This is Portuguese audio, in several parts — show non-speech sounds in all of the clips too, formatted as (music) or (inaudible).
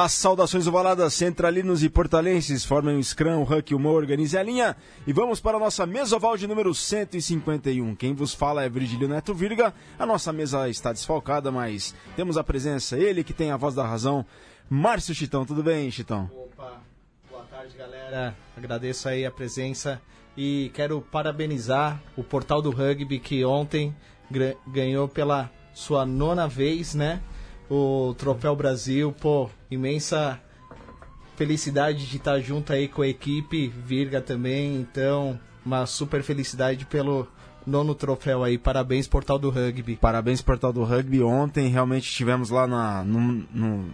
As saudações ovaladas centralinos e portalenses formem o Scrum, o Huck, o Mo, organize a linha e vamos para a nossa mesa oval de número 151. Quem vos fala é Virgílio Neto Virga. A nossa mesa está desfalcada, mas temos a presença, ele que tem a voz da razão, Márcio Chitão. Tudo bem, Chitão? Opa, boa tarde, galera. Agradeço aí a presença e quero parabenizar o Portal do Rugby que ontem ganhou pela sua nona vez, né? o Troféu Brasil, pô, imensa felicidade de estar junto aí com a equipe, Virga também, então, uma super felicidade pelo nono troféu aí. Parabéns, Portal do Rugby. Parabéns, Portal do Rugby. Ontem realmente estivemos lá na, no, no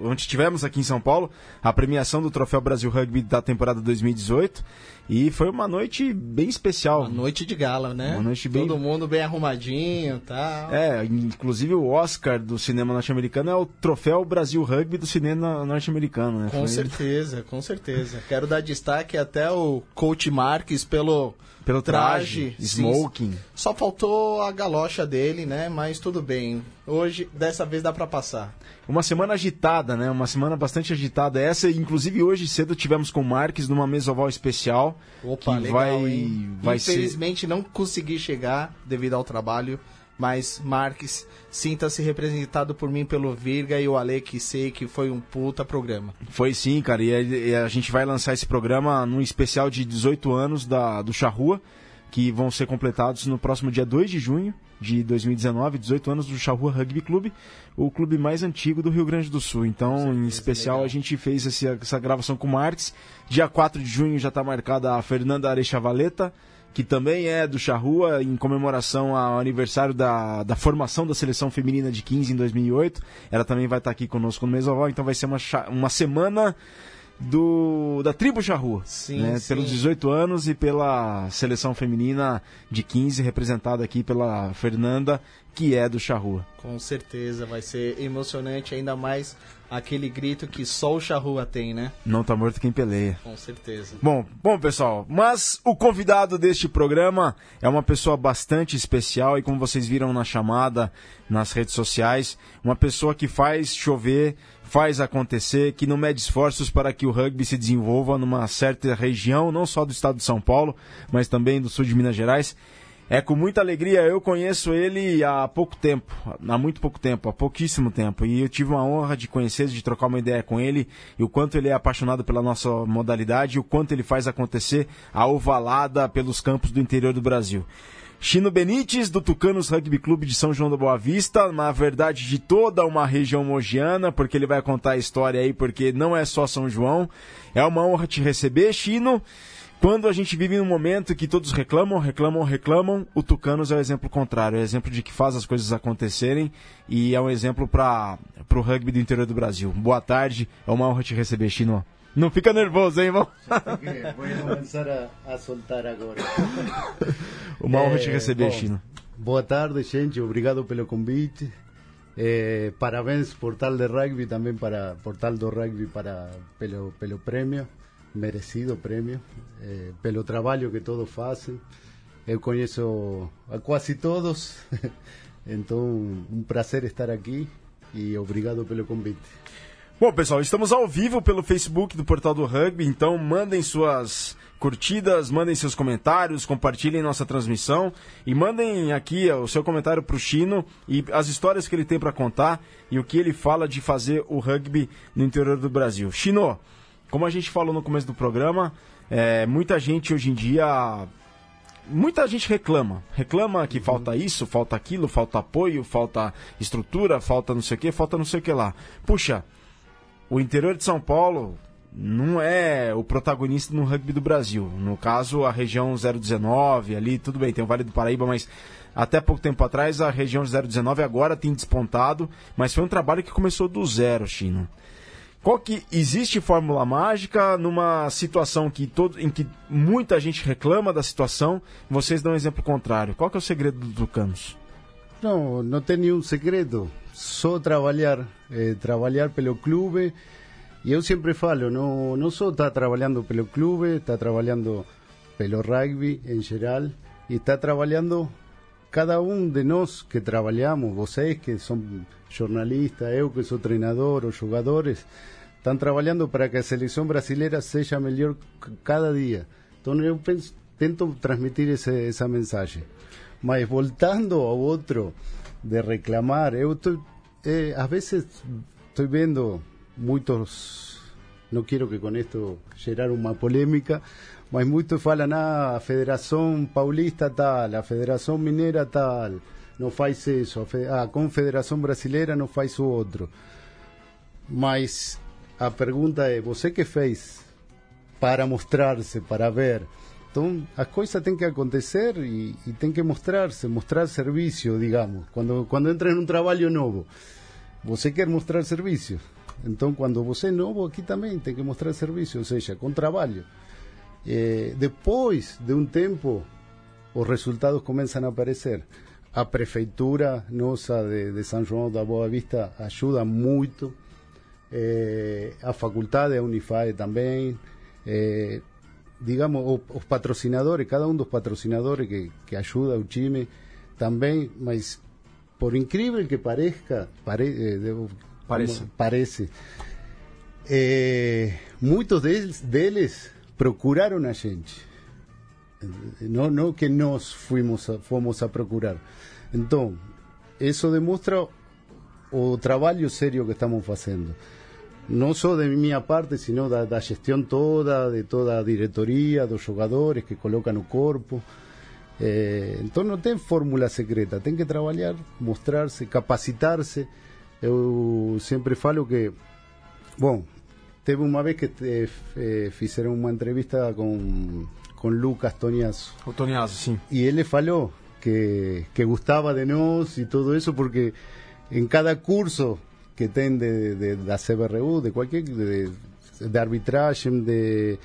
onde tivemos aqui em São Paulo a premiação do Troféu Brasil Rugby da temporada 2018 e foi uma noite bem especial. Uma noite de gala, né? Uma noite bem... Todo mundo bem arrumadinho tal. É, inclusive o Oscar do cinema norte-americano é o Troféu Brasil Rugby do cinema norte-americano, né? Com foi... certeza, com certeza. Quero dar destaque até o Coach Marques pelo pelo traje, traje smoking. Sim. Só faltou a galocha dele, né? Mas tudo bem. Hoje, dessa vez dá para passar. Uma semana agitada, né? Uma semana bastante agitada essa. Inclusive hoje cedo tivemos com o Marques numa mesa oval especial. Opa, que legal, vai, vai Infelizmente ser... não consegui chegar devido ao trabalho mas Marques, sinta-se representado por mim pelo Virga e o Ale, que sei que foi um puta programa. Foi sim, cara, e a, gente vai lançar esse programa num especial de 18 anos da, do Charrua, que vão ser completados no próximo dia 2 de junho de 2019, 18 anos do Charrua Rugby Clube, o clube mais antigo do Rio Grande do Sul. Então, em especial, legal. a gente fez esse, essa gravação com o Marques. Dia 4 de junho já está marcada a Fernanda Arechavaleta, que também é do Charrua, em comemoração ao aniversário da, da formação da seleção feminina de 15 em 2008. Ela também vai estar aqui conosco no Mesoval, então vai ser uma, uma semana do da tribo Charrua, sim, né? sim. pelos 18 anos e pela seleção feminina de 15 representada aqui pela Fernanda, que é do Charrua. Com certeza, vai ser emocionante ainda mais aquele grito que só o Charrua tem, né? Não tá morto quem peleia. Com certeza. Bom, bom pessoal, mas o convidado deste programa é uma pessoa bastante especial e como vocês viram na chamada nas redes sociais, uma pessoa que faz chover, faz acontecer, que não mede esforços para que o rugby se desenvolva numa certa região, não só do estado de São Paulo, mas também do sul de Minas Gerais. É com muita alegria, eu conheço ele há pouco tempo, há muito pouco tempo, há pouquíssimo tempo. E eu tive uma honra de conhecer, de trocar uma ideia com ele, e o quanto ele é apaixonado pela nossa modalidade, e o quanto ele faz acontecer a ovalada pelos campos do interior do Brasil. Chino Benites, do Tucanos Rugby Clube de São João da Boa Vista, na verdade de toda uma região mogiana, porque ele vai contar a história aí, porque não é só São João. É uma honra te receber, Chino. Quando a gente vive num momento que todos reclamam, reclamam, reclamam, o Tucanos é o exemplo contrário, é o exemplo de que faz as coisas acontecerem e é um exemplo para o rugby do interior do Brasil. Boa tarde, é uma honra te receber, Chino. Não fica nervoso, hein, irmão? Vou começar a, a soltar agora. (laughs) Uma honra te receber, bom, Chino. Boa tarde, gente. Obrigado pelo convite. Eh, parabéns por tal de rugby, também para por tal do rugby para pelo pelo prêmio merecido prêmio, eh, pelo trabalho que todos fazem. Eu conheço a quase todos, (laughs) então um prazer estar aqui e obrigado pelo convite. Bom, pessoal, estamos ao vivo pelo Facebook do Portal do Rugby, então mandem suas curtidas, mandem seus comentários, compartilhem nossa transmissão e mandem aqui o seu comentário para o Chino e as histórias que ele tem para contar e o que ele fala de fazer o rugby no interior do Brasil. Chino, como a gente falou no começo do programa, é, muita gente hoje em dia. Muita gente reclama. Reclama que uhum. falta isso, falta aquilo, falta apoio, falta estrutura, falta não sei o que, falta não sei o que lá. Puxa, o interior de São Paulo não é o protagonista no rugby do Brasil. No caso, a região 019 ali, tudo bem, tem o Vale do Paraíba, mas até pouco tempo atrás a região 019 agora tem despontado, mas foi um trabalho que começou do zero, Chino. Qual que existe fórmula mágica numa situação que todo, em que muita gente reclama da situação, vocês dão um exemplo contrário. Qual que é o segredo do Tucanos? Não, não tem nenhum segredo. Só trabalhar, eh, trabalhar pelo clube. E eu sempre falo, não, não só está trabalhando pelo clube, está trabalhando pelo rugby em geral e está trabalhando cada um de nós que trabalhamos, vocês que são jornalistas, eu que sou treinador, os jogadores, estão trabalhando para que a seleção brasileira seja melhor cada dia. Então eu penso, tento transmitir esse, essa mensagem. Mas voltando ao outro de reclamar, eu estou, eh, às vezes estou vendo muitos, não quero que com isto gerar uma polêmica, mas muitos falam, ah, a Federação Paulista tal, a Federação Mineira tal, não faz isso, a, Fe- a Confederação Brasileira não faz o outro. Mas a pergunta é, você que fez para mostrar-se, para ver? Então, as coisas têm que acontecer e, e tem que mostrar-se, mostrar serviço, digamos. Quando, quando entra um trabalho novo, você quer mostrar serviço. Então, quando você é novo, aqui também tem que mostrar serviço, ou seja, com trabalho. Eh, depois de um tempo, os resultados começam a aparecer. A prefeitura nossa de, de São João da Boa Vista ajuda muito. Eh, a faculdade, a Unifade também. Eh, digamos, o- os patrocinadores, cada um dos patrocinadores que, que ajuda o time também, mas por incrível que pareça, pare, eh, devo- Pareça. como- parece, eh, muitos deles, deles procuraram a gente. Não, não que nós fomos a, fomos a procurar. Então, isso demonstra o trabalho sério que estamos fazendo. Não só de minha parte, sino da, da gestão toda, de toda a diretoria, dos jogadores que colocam o corpo. Eh, então não tem fórmula secreta, tem que trabalhar, mostrar-se, capacitar-se. Eu sempre falo que, bom, teve uma vez que eh, eh, fizeram uma entrevista com, com Lucas Toniasso. O Toniaso, sim. Y él le faló que, que gustaba de nos y todo eso porque en cada curso que ten de, de, la CBRU, de cualquier, de, de arbitraje, de,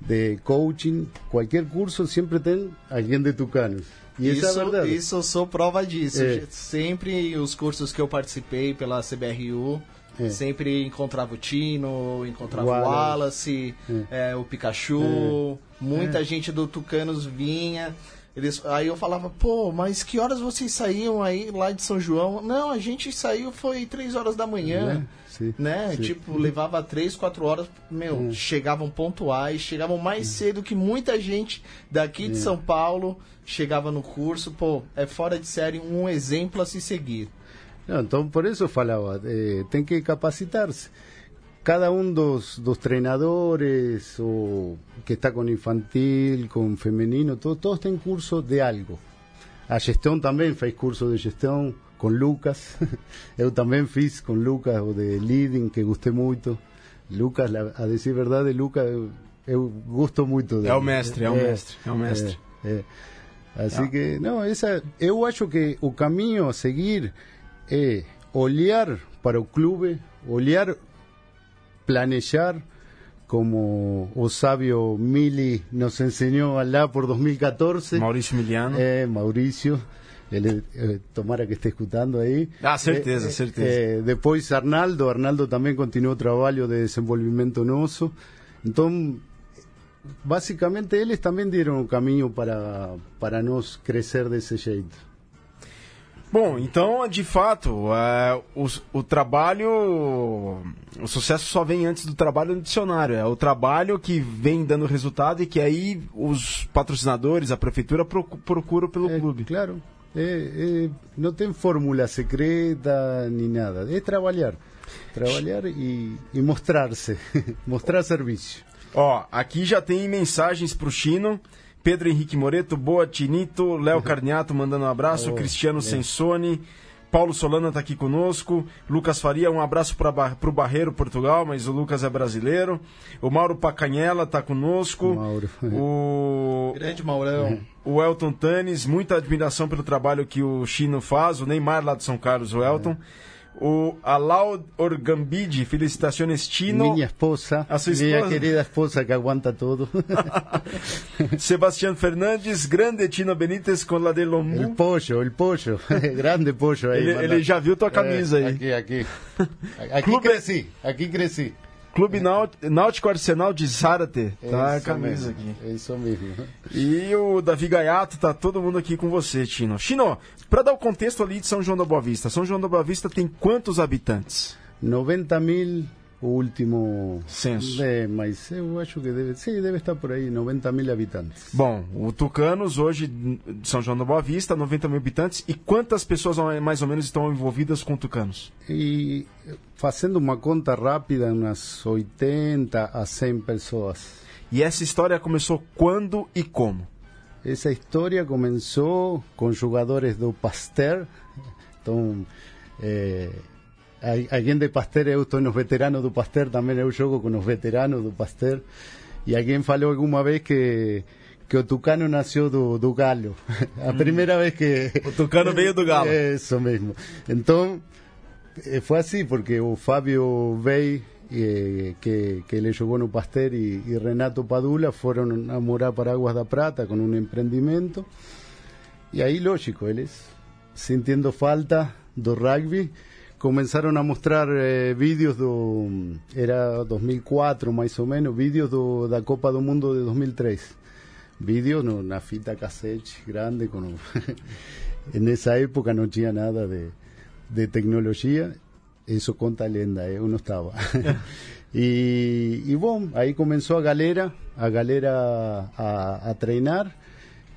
de coaching, cualquier curso siempre ten alguien de Tucanos. E essa é Isso, isso sou prova disso. É. Sempre os cursos que eu participei pela CBRU, É. sempre encontrava o Tino, encontrava o Wallace. Wallace, é, o Pikachu, muita gente do Tucanos vinha. Eles, aí eu falava, pô, mas que horas vocês saíam aí lá de São João? Não, a gente saiu foi três horas da manhã. Né? Sim, Né? sim. Tipo, levava três, quatro horas, meu, chegavam pontuais, chegavam mais cedo que muita gente daqui de São Paulo chegava no curso, pô, é fora de série um exemplo a se seguir. Não, então, por isso eu falava, eh, tem que capacitar-se. Cada um dos, dos treinadores, o que está com infantil, com feminino, to- todos têm curso de algo. A gestão também fez curso de gestão com Lucas. (laughs) Eu também fiz com Lucas o de leading, que gostei muito. Lucas, a decir verdade, Lucas, eu, eu gosto muito dele. É o mestre, é o mestre, é o mestre. É, é. Assim que, não, essa, eu acho que o caminho a seguir é olhar para o clube, olhar, planejar, como o sábio Mili nos enseñó lá por 2014. Maurício Miliano. É, Maurício, ele eh, tomara que esteja escutando aí. Ah, certeza, Eh, eh, certeza. eh, depois Arnaldo, Arnaldo também continuou o trabalho de desenvolvimento nosso. Então, basicamente eles também deram o caminho para, para nós crescer desse jeito. Bom, então, de fato, é, o, o trabalho. O sucesso só vem antes do trabalho no dicionário. É o trabalho que vem dando resultado e que aí os patrocinadores, a prefeitura procu- procuram pelo É, clube. Claro, é, é, não tem fórmula secreta nem nada. É trabalhar. Trabalhar e, e mostrar-se. (laughs) mostrar serviço. Ó, aqui já tem mensagens pro Chino. Pedro Henrique Moreto, boa Tinito, Léo Carniato mandando um abraço, (laughs) Oh, Cristiano é. Sensoni, Paulo Solana tá aqui conosco, Lucas Faria, um abraço para pro Barreiro, Portugal, mas o Lucas é brasileiro. O Mauro Pacanhela tá conosco. Mauro. O Grande Maurão. o Elton Tanes, muita admiração pelo trabalho que o Chino faz, o Neymar lá de São Carlos, o Elton. O Alau Orgambide, felicitações Chino. Minha esposa, A sua minha esposa? querida esposa que aguanta todo. (laughs) Sebastián Fernandes, grande Tino Benítez com la de El Lombu. pollo, el pollo, (laughs) grande pollo ahí. Ele, ele já viu tua camisa Eh, aí. Aquí, aquí. (laughs) Aquí Clube- crecí, aquí crecí. Clube Náutico Arsenal de Zárate. Tá a Isso camisa mesmo, aqui. É isso mesmo. E o Davi Gaiato, tá todo mundo aqui com você, Tino. Chino, para dar o contexto ali de São João da Boa Vista, São João da Boa Vista tem quantos habitantes? 90 mil, o último Censo. É, mas eu acho que deve, sim, deve estar por aí, 90 mil habitantes. Bom, o Tucanos hoje, São João da Boa Vista, 90 mil habitantes. E quantas pessoas mais ou menos estão envolvidas com o Tucanos? E fazendo uma conta rápida, umas 80 a 100 pessoas. E essa história começou quando e como? Essa história começou com jogadores do Pasteur. Então, é, alguém de Pasteur, eu estou nos veteranos do Pasteur, também eu jogo com os veteranos do Pasteur. E alguém falou alguma vez que que o Tucano nasceu do, do Galo. (laughs) A primeira vez que... (laughs) O Tucano veio do Galo. Isso mesmo. Então, eh, foi assim, porque o Fábio veio, eh, que, que ele jogou no Pasteur, e, e Renato Padula foram a morar para Águas da Prata com um empreendimento. E aí, lógico, eles, sentindo falta do rugby, começaram a mostrar eh, vídeos do... Era 2004, mais ou menos, vídeos do, da Copa do Mundo de 2003. Vídeos na fita cassete grande. Com... nessa (laughs) época não tinha nada de, de tecnologia. Isso conta a lenda, eu não estava. e (laughs) bom, aí começou a galera, a galera a, a treinar.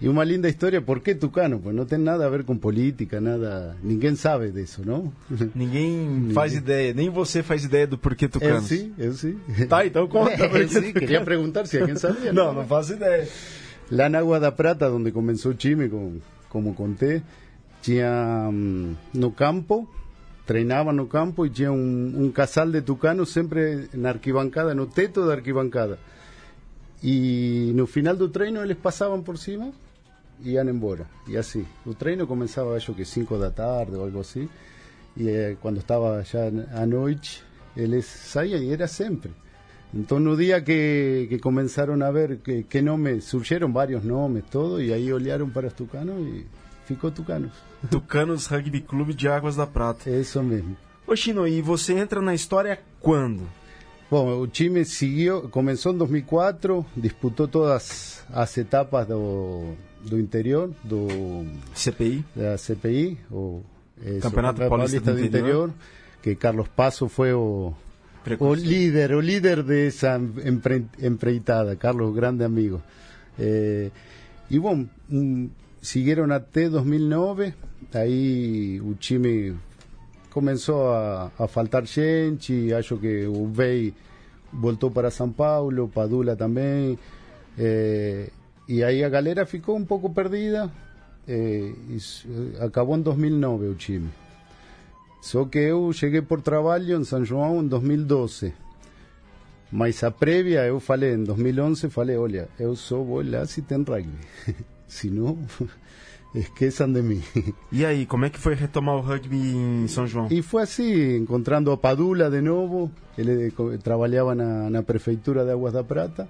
E uma linda história, por que Tucano? Pues não tem nada a ver com política, nada. Ninguém sabe disso, não? (laughs) Ninguém faz ideia, nem você faz ideia do porquê Eu Tucanos. sim, eu sim. Tá, então conta. (laughs) Eu porque sim, queria perguntar se alguém sabia. Não, não faço ideia. Lá na Água da Prata, onde começou o time, com, como contei, tinha hum, no campo, treinava no campo e tinha um, um casal de tucanos sempre na arquibancada, no teto da arquibancada. E no final do treino eles passavam por cima e iam embora. E assim, o treino começava acho que 5 da tarde ou algo assim. E eh, quando estava já à noite, eles saíam e era sempre. Então no dia que, que comenzaron a ver que, que nomes, surgieron varios nomes, todo, y ahí olharon para os Tucanos y ficou Tucanos. Tucanos Rugby Clube de Águas da Prata. Eso mesmo. Ô Chino, e você entra na história quando? Bom, o time seguiu, começou em 2004, disputou todas as etapas do, do interior, do, CPI? da CPI, o eso, Campeonato Paulista do Interior. que Carlos Passo foi o, líder, o líder de esa empre- empreitada, Carlos, grande amigo. Eh, y bueno, mm, siguieron até 2009, aí o time começou a, a faltar gente, acho que o Vei voltou para São Paulo, Padula também, eh, e aí a galera ficou um pouco perdida, eh, s- acabou em 2009 o time. Só que eu cheguei por trabalho em São João em 2012. Mas a prévia, eu falei, em 2011, falei, olha, eu só vou lá se tem rugby. (laughs) se não, esqueçam de mim. (laughs) E aí, como é que foi retomar o rugby em São João? E foi assim, encontrando a Padula de novo, ele trabalhava na, na prefeitura de Águas da Prata,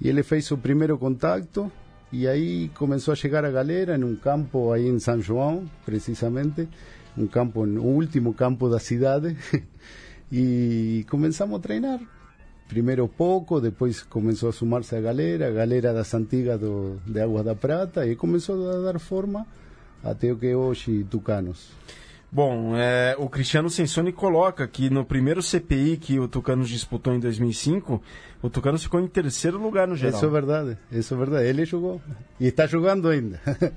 e ele fez o primeiro contato, e aí começou a chegar a galera em um campo aí em São João, precisamente, um campo, o último campo da cidade, e (laughs) começamos a treinar. Primeiro pouco, depois começou a sumar-se a galera, a galera das antigas do, de Águas da Prata, e começou a dar forma até o que é hoje Tucanos. Bom, é, o Cristiano Sensoni coloca que no primeiro CPI que o Tucanos disputou em 2005, o Tucanos ficou em terceiro lugar no geral. Isso é verdade, isso é verdade. Ele jogou. E está jogando ainda. (laughs)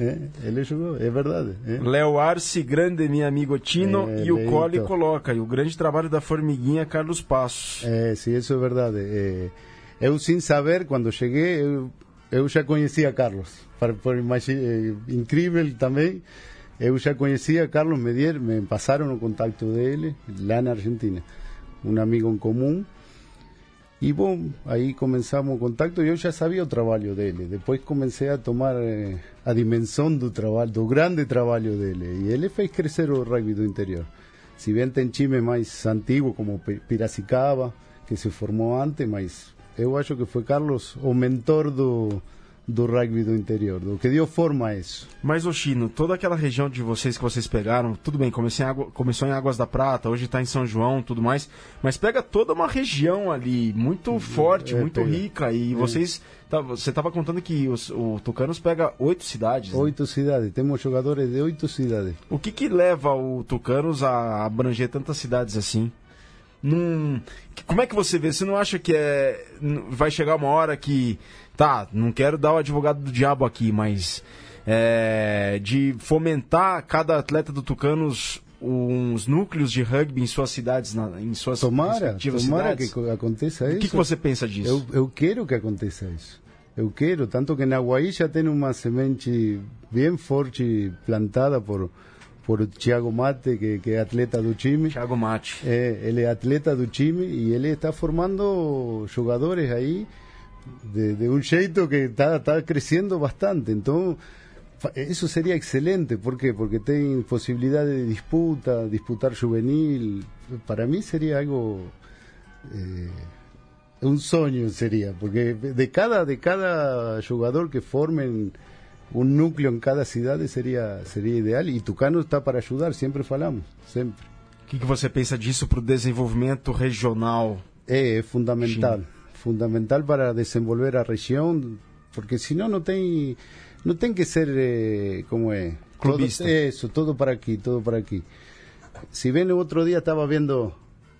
É, ele jogou, é verdade. é. Léo Arce, grande meu amigo Tino, É, e o. Cole coloca, e o grande trabalho da formiguinha Carlos Passos. É, sim, isso é verdade. É, eu, sem saber, quando cheguei, eu, eu já conhecia Carlos. Imagi- é, incrível também, eu já conhecia Carlos, me, dieron, me passaram o contato dele, lá na Argentina. Um amigo em comum. E bom, aí começamos o contato e eu já sabia o trabalho dele. Depois comecei a tomar eh, a dimensão do trabalho, do grande trabalho dele. E ele fez crescer o rugby do interior. Se bem tem time mais antigo como Pi- Piracicaba, que se formou antes, mas eu acho que foi Carlos o mentor do, do rugby do interior, do que deu forma a isso. Mas, o Chino, toda aquela região de vocês que vocês pegaram, tudo bem, começou em, Água, começou em Águas da Prata, hoje está em São João tudo mais, mas pega toda uma região ali, muito forte, é, muito pega. rica, e vocês. Tá, você estava contando que os, o Tucanos pega oito cidades. né? Oito cidades, temos jogadores de oito cidades. O que, que leva o Tucanos a abranger tantas cidades assim? Num... Como é que você vê? Você não acha que é... vai chegar uma hora que. Tá, não quero dar o advogado do diabo aqui, mas. é, de fomentar cada atleta do Tucanos uns núcleos de rugby em suas cidades, na- em suas Tomara, tomara que cidades? co- aconteça O isso. que, que você pensa disso? Eu, eu quero que aconteça isso. Eu quero, tanto que na Guaí já tem uma semente bem forte plantada por por Thiago Mate, que, que é atleta do time. Thiago Mate. É, ele é atleta do time e ele está formando jogadores aí de, de um jeito que está está crescendo bastante. Então, isso seria excelente. ¿Por quê? Porque tem possibilidade de disputa, disputar juvenil. Para mim seria algo eh, un sueño sería, porque de cada de cada jugador que formen un núcleo en cada ciudad sería sería ideal y Tucano está para ayudar, siempre falamos, sempre. O que, que você pensa disso para o desenvolvimento regional? É, é fundamental, fundamental para desenvolver a região, porque senão não tem não tem que ser eh, como é Clubista. Todo, eso, todo para aqui, todo para aqui. Si ven, o outro dia estava vendo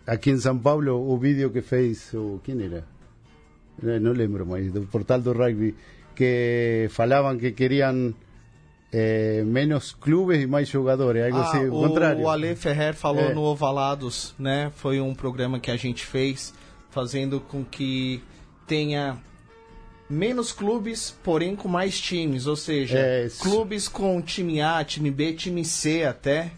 aqui em São Paulo o vídeo que fez o quem era? Eh, Não lembro mais, do portal do rugby que falavam que queriam eh, menos clubes e mais jogadores, algo Ah, assim, o contrário. o Ale Ferrer falou É. no Ovalados, né? Foi um programa que a gente fez fazendo com que tenha menos clubes, porém com mais times, ou seja, É, clubes com time A, time B, time C até,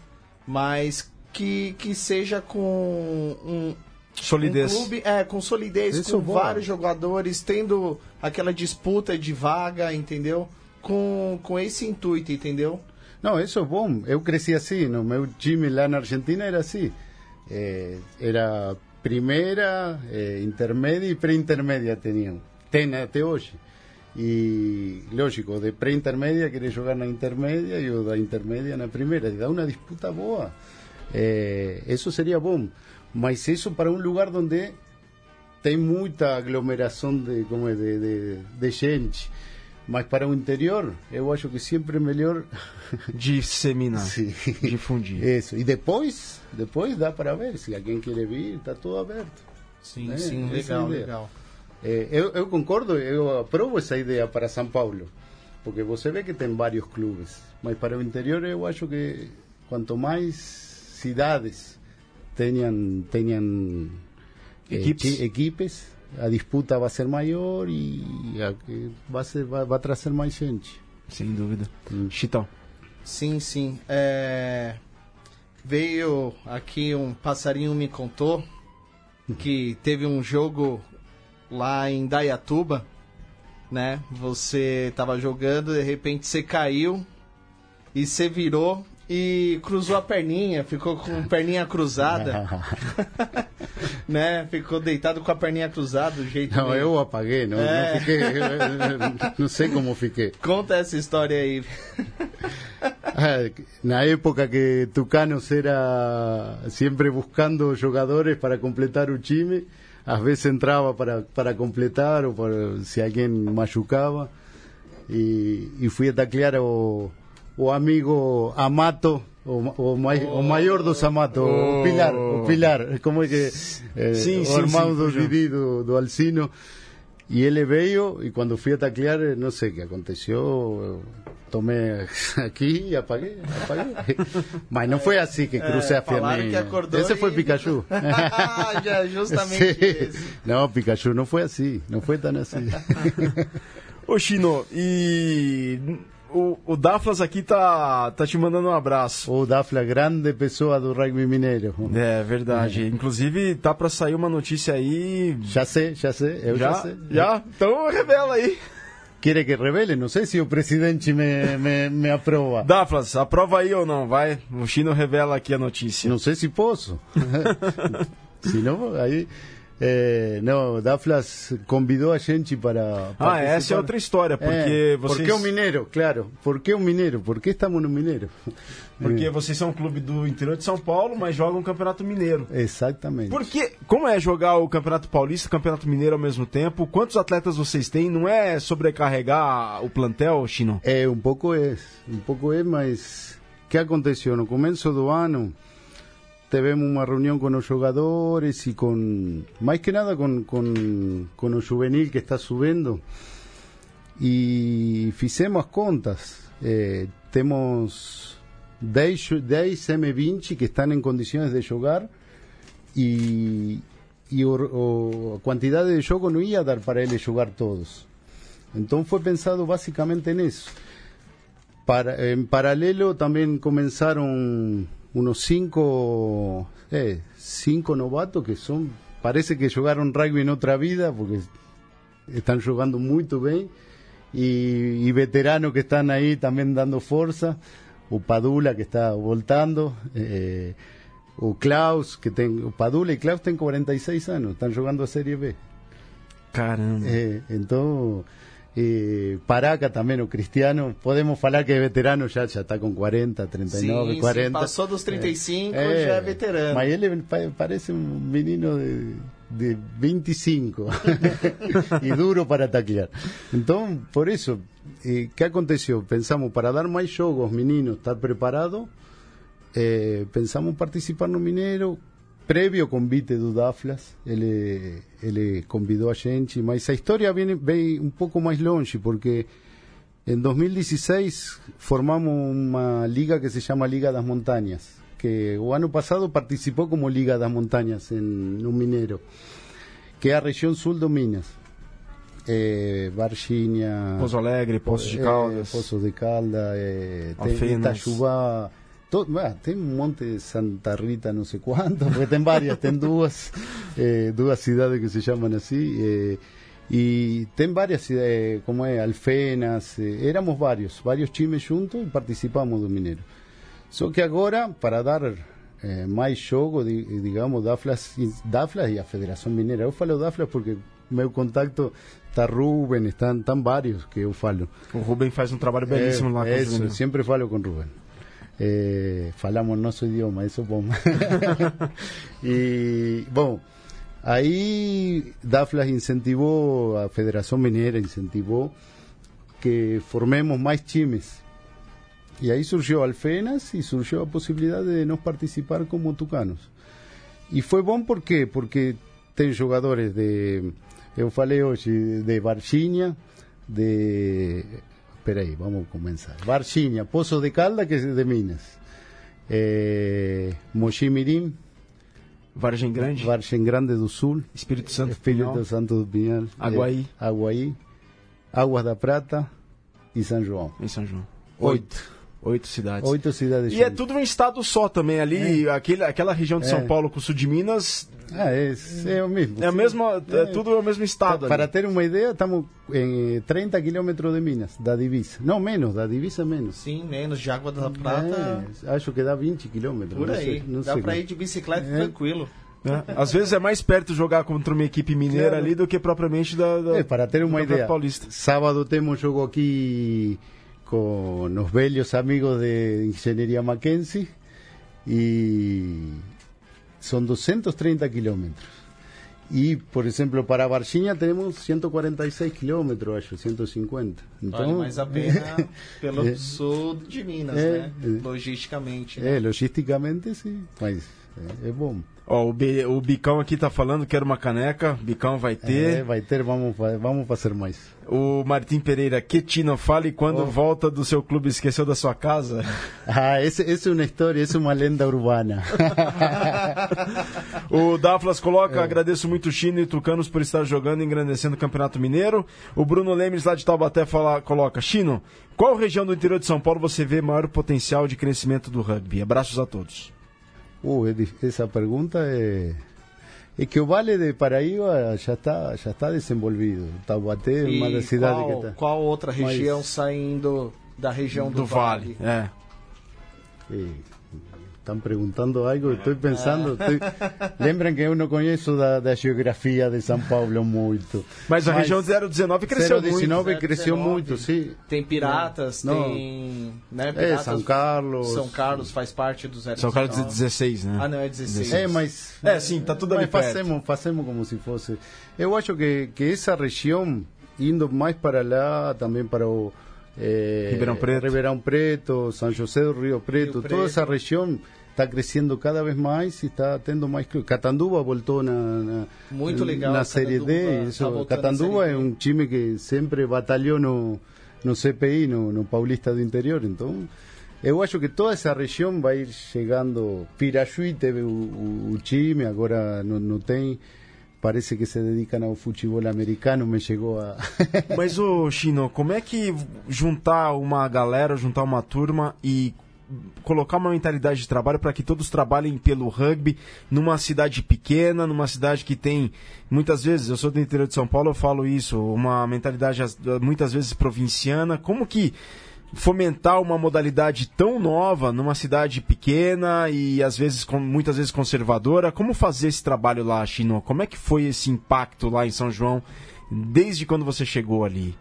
mas que, que seja com um, Solidez. um clube, é, com solidez, Isso com é bom. vários jogadores, tendo aquela disputa de vaga, entendeu? Com, com esse intuito, entendeu? Não, isso é bom. Eu cresci assim. No meu time lá na Argentina era assim. Eh, era primeira, eh, intermédia e pré-intermédia tinham. Tem até hoje. E, lógico, de pré-intermédia querer jogar na intermédia e o da intermédia na primeira. E dá uma disputa boa. Eh, isso seria bom. Mas isso para um lugar onde tem muita aglomeração de, como é, de, de, de gente. Mas para o interior, eu acho que sempre é melhor (laughs) Disseminar. Sim. Difundir. Isso. E depois, depois dá para ver. Se alguém quer vir, está tudo aberto. Sim, É, sim, legal, legal. É, eu, eu concordo, eu aprovo essa ideia para São Paulo. Porque você vê que tem vários clubes. Mas para o interior, eu acho que quanto mais cidades tenham, tenham eh, Equipes. equipes, a disputa vai ser maior e a, vai, ser, vai, vai trazer mais gente. Sem dúvida. Hum. Chitão. Sim, sim. É, Veio aqui um passarinho me contou que teve um jogo lá em Dayatuba, né? Você tava jogando, de repente você caiu e você virou e cruzou a perninha, ficou com perninha cruzada, (laughs) né? Ficou deitado com a perninha cruzada, do jeito Não, meio- eu apaguei, não, É. não fiquei. Não sei como fiquei. Conta essa história aí. Ah, (laughs) Na época que Tucanos era sempre buscando jogadores para completar o time, às vezes entrava para, para completar ou para, se alguém machucava. E, e fui a taclear o, o amigo Amato, o, o, mai- o maior dos Amato, o Pilar, o Pilar, como é que eh, Sim, o irmão sim, do. Didi, do, do Alcino. E ele veio e quando fui a taclear, não sei o que aconteceu, eu tomei aqui e apaguei, apaguei. Mas não foi assim que cruzei a falaram que perninha. Esse foi e- Pikachu. Já, justamente Sim. esse. Não, Pikachu não foi assim, não foi tão assim. (laughs) Ô, Chino, e o, o Daflas aqui tá, tá te mandando um abraço. O Dafla, grande pessoa do rugby mineiro. É verdade. Inclusive, tá pra sair uma notícia aí. Já sei, já sei, eu já, Já? sei. Já? Então revela aí. Quer que revele? Não sei se o presidente me, me, me aprova. Daflas, aprova aí ou não? Vai. O Chino revela aqui a notícia. Não sei se posso. (laughs) se não, aí É, não, Daflas convidou a gente para. Ah, essa é outra história, porque é, vocês. O Mineiro? Claro. Por que o Mineiro? Por que estamos no Mineiro? Porque é. vocês são um clube do interior de São Paulo, mas jogam o Campeonato Mineiro. Exatamente. Porque, como é jogar o Campeonato Paulista e o Campeonato Mineiro ao mesmo tempo? Quantos atletas vocês têm? Não é sobrecarregar o plantel, Chino? É, um pouco é. Um pouco é, mas. O que aconteceu? No começo do ano tivemos uma reunião com os jogadores e com, mais que nada com, com, com o juvenil que está subindo e fizemos as contas. Eh, temos 10, 10 M20 que estão em condições de jogar e, e o, o, a quantidade de jogo não ia dar para eles jogar todos. Então foi pensado basicamente nisso. Para, em paralelo também começaram unos cinco, eh, cinco novatos que son, parece que jugaron rugby en otra vida, porque están jugando muy bien, y, y veteranos que están ahí también dando fuerza, o Padula que está voltando, eh, o Klaus, que tem, Padula y Klaus tienen 46 años, están jugando a Serie B. Caramba. Eh, entonces eh, Paraca também, o Cristiano, podemos falar que é veterano já, já está com 40, 39, sim, 40. Sim, passou dos 35, é, já é veterano. Mas ele parece um menino de, de 25 e (laughs) (laughs) duro para taclear. Então, por isso, eh, que aconteceu? Pensamos, para dar mais jogos, meninos, estar preparado, eh, pensamos participar no Mineiro, previo convite do Daflas, ele, ele convidou a gente, mas a história vem, vem um pouco mais longe, porque em 2016 formamos uma liga que se chama Liga das Montanhas, que o ano passado participou como Liga das Montanhas em, no Mineiro, que é a região sul do Minas. É, Varginha, Poço Alegre, Poços de Caldas, é, Poços de Caldas, é, tem Itajubá, todo, bueno, tem um monte de Santa Rita, não sei quanto, porque tem várias, tem duas, eh, duas cidades que se chamam assim, eh, e tem várias cidades, como é, Alfenas, eh, éramos vários, vários times juntos e participamos do Mineiro. Só que agora, para dar eh, mais jogo, digamos, Daflas, Daflas e a Federação Mineira, eu falo Daflas porque meu contato está Ruben, estão, estão vários que eu falo. O Ruben faz um trabalho belíssimo é, lá com Isso, sempre falo com o Ruben. Eh, falamos nosso idioma, isso bom. e, bom, aí Daflas incentivou, a Federação Mineira incentivou que formemos mais times. E aí surgiu Alfenas e surgiu a possibilidade de nós participar como tucanos. E foi bom por quê? Porque tem jogadores de, eu falei hoje, de Varginha, de Espera aí, vamos começar. Varginha, Poço de Calda, que é de Minas. É, Mochimirim. Vargem Grande. Vargem Grande do Sul. Espírito Santo Espírito do Santo do Pinhal. Aguaí. É, Aguaí. Águas da Prata e São João. Em São João. Oito. Oito cidades. Oito cidades. E é tudo um estado só também ali, é. aquele, aquela região de São é. Paulo com o sul de Minas. Ah, é, é o mesmo. É, o mesmo, é, tudo o mesmo estado. Para ali. ter uma ideia, estamos em 30 quilômetros de Minas, da divisa. Não, menos, da divisa menos. Sim, menos, de Água da Prata. acho que dá 20 quilômetros. Por aí, sei, dá para ir de bicicleta tranquilo. É. Às vezes é mais perto jogar contra uma equipe mineira claro. ali do que propriamente da, da é, para ter uma ideia. Paulista. Sábado temos jogo aqui con los bellos amigos de Ingeniería Mackenzie y son 230 kilómetros. Y, por ejemplo, para Varginha tenemos 146 kilómetros, acho, 150. Então, vale mais a pena (laughs) pelo é, sul de Minas, é, né? É, logisticamente. Né? É, logisticamente sim, mas é, é bom. Ó, o, B, o Bicão aqui tá falando que era uma caneca. Bicão vai ter. É, vai ter, vamos, vamos fazer mais. O Martim Pereira, Quetino, fale quando oh. volta do seu clube esqueceu da sua casa. (laughs) Ah, essa é uma história, essa é uma lenda urbana. (laughs) o Daflas coloca, é. agradeço muito o Chino e Tucanos por estar jogando e engrandecendo o Campeonato Mineiro. O Bruno Lemes, lá de Taubaté, fala, coloca, Chino, qual região do interior de São Paulo você vê maior potencial de crescimento do rugby? Abraços a todos. Uh, esa pregunta es, es que o Vale de Paraíba já está já está desenvolvido. Taubaté é uma das cidades que está. Qual outra região Mas, saindo da região do, do Vale? vale? É. E, estão perguntando algo, estou pensando. Estoy... (laughs) Lembram que eu não conheço da, da geografia de São Paulo muito. Mas a região 019 cresceu 019 muito. cresceu 019. muito, sim. Tem Piratas, Não. tem. Né, É, Piratas, São Carlos. São Carlos faz parte do 019. São Carlos 16, né? Ah, não, é 16. É, mas. É, sim, tá tudo ali mas perto. fazemos, fazemos como se fosse. Eu acho que, que essa região, indo mais para lá, também para o. eh, Ribeirão Preto. Ribeirão Preto, São José do Rio Preto, Rio toda Preto. essa região está crescendo cada vez mais e está tendo mais. Catanduva voltou na, na, Muito legal, na Série D. Isso, tá Série é um time que sempre batalhou no, no CPI, no, no Paulista do Interior. Então, eu acho que toda essa região vai ir chegando. Pirajuí teve o, o, o time, agora não, não tem. Parece que se dedicam ao futebol americano, me chegou a. (laughs) Mas, ô Chino, como é que juntar uma galera, juntar uma turma e colocar uma mentalidade de trabalho para que todos trabalhem pelo rugby numa cidade pequena, numa cidade que tem muitas vezes, eu sou do interior de São Paulo, eu falo isso, uma mentalidade as- muitas vezes provinciana. Como que fomentar uma modalidade tão nova numa cidade pequena e às vezes muitas vezes conservadora? Como fazer esse trabalho lá, Chino? Como é que foi esse impacto lá em São João desde quando você chegou ali?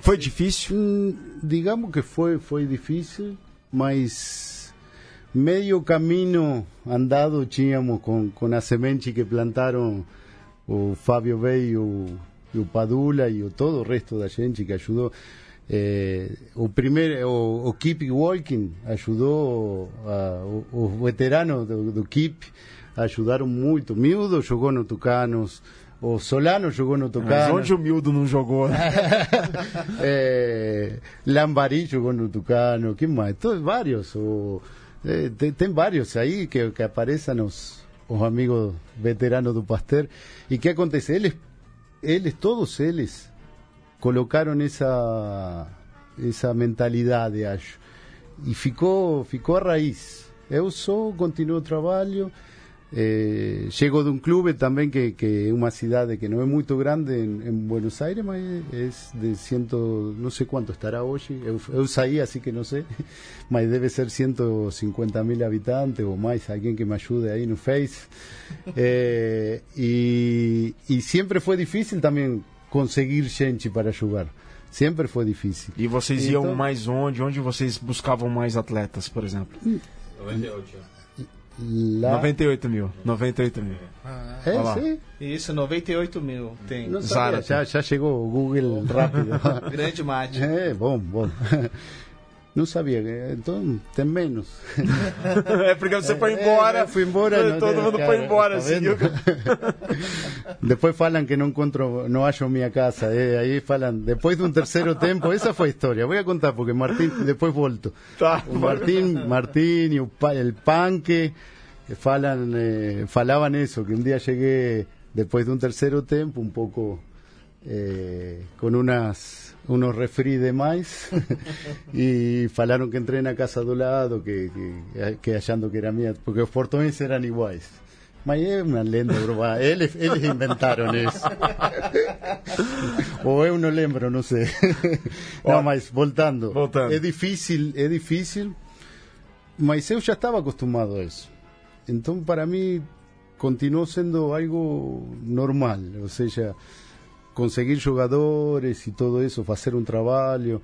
Foi difícil? Hum, digamos que foi, foi difícil, mas meio caminho andado tínhamos com, com a semente que plantaram o Fábio e o, o Padula e o, todo o resto da gente que ajudou. Eh, o primeiro, o, o Keep Walking ajudou, a, os veteranos do, do Keep ajudaram muito. Miúdo jogou no Tucanos, o Solano jogou no Mas Tucanos. onde o Mildo não jogou? né? (laughs) eh, Lambari jogou no Tucano, que mais? Todos, vários. O, eh, tem, tem vários aí que, que aparecem os, os amigos veteranos do Pasteur. E que acontece? Eles, eles, todos eles, colocaram essa, essa mentalidade, acho. E ficou, ficou a raiz. Eu só continuo o trabalho. Eh, de um clube também que, que é uma cidade que não é muito grande em, Buenos Aires, mas é de cento, não sei quanto estará hoje. Eu saí, assim que não sei, (laughs) mas deve ser 150 mil habitantes ou mais. Alguém que me ajude aí no Face. Eh, e, e sempre foi difícil também conseguir gente para jogar. Sempre foi difícil. E vocês iam Então- mais onde? Onde vocês buscavam mais atletas, por exemplo? 98. Lá, 98 mil. 98 mil. é, Olha lá. sim. Isso, 98 mil tem. Não Zárate. já, já chegou o Google (laughs) rápido. Grande mate. É, bom, bom. Não sabia, então tem menos. é (laughs) porque você foi embora. É, eu fui embora. não- Todo mundo cara, foi embora, tá vendo? Depois falam que não encontro, não acho minha casa. É, aí falam, depois de um terceiro tempo, essa foi a história. Vou contar porque Martín, depois volto. Tá. O Martín, Martín e o, el Panque falan, eh, falaban eso, que un día llegué después de un tercero tempo un poco eh, con unas unos refri de mais (laughs) y falaron que entré na casa do lado que, que, que achando que era mía porque os portões eran iguais mas é uma lenda urbana eles, eles inventaram isso (laughs) ou eu não lembro não sei (laughs) não, mas voltando. Voltando. é difícil é difícil mas eu já estava acostumado a isso então para mim continuou sendo algo normal. Ou seja conseguir jogadores e todo isso, fazer um trabalho.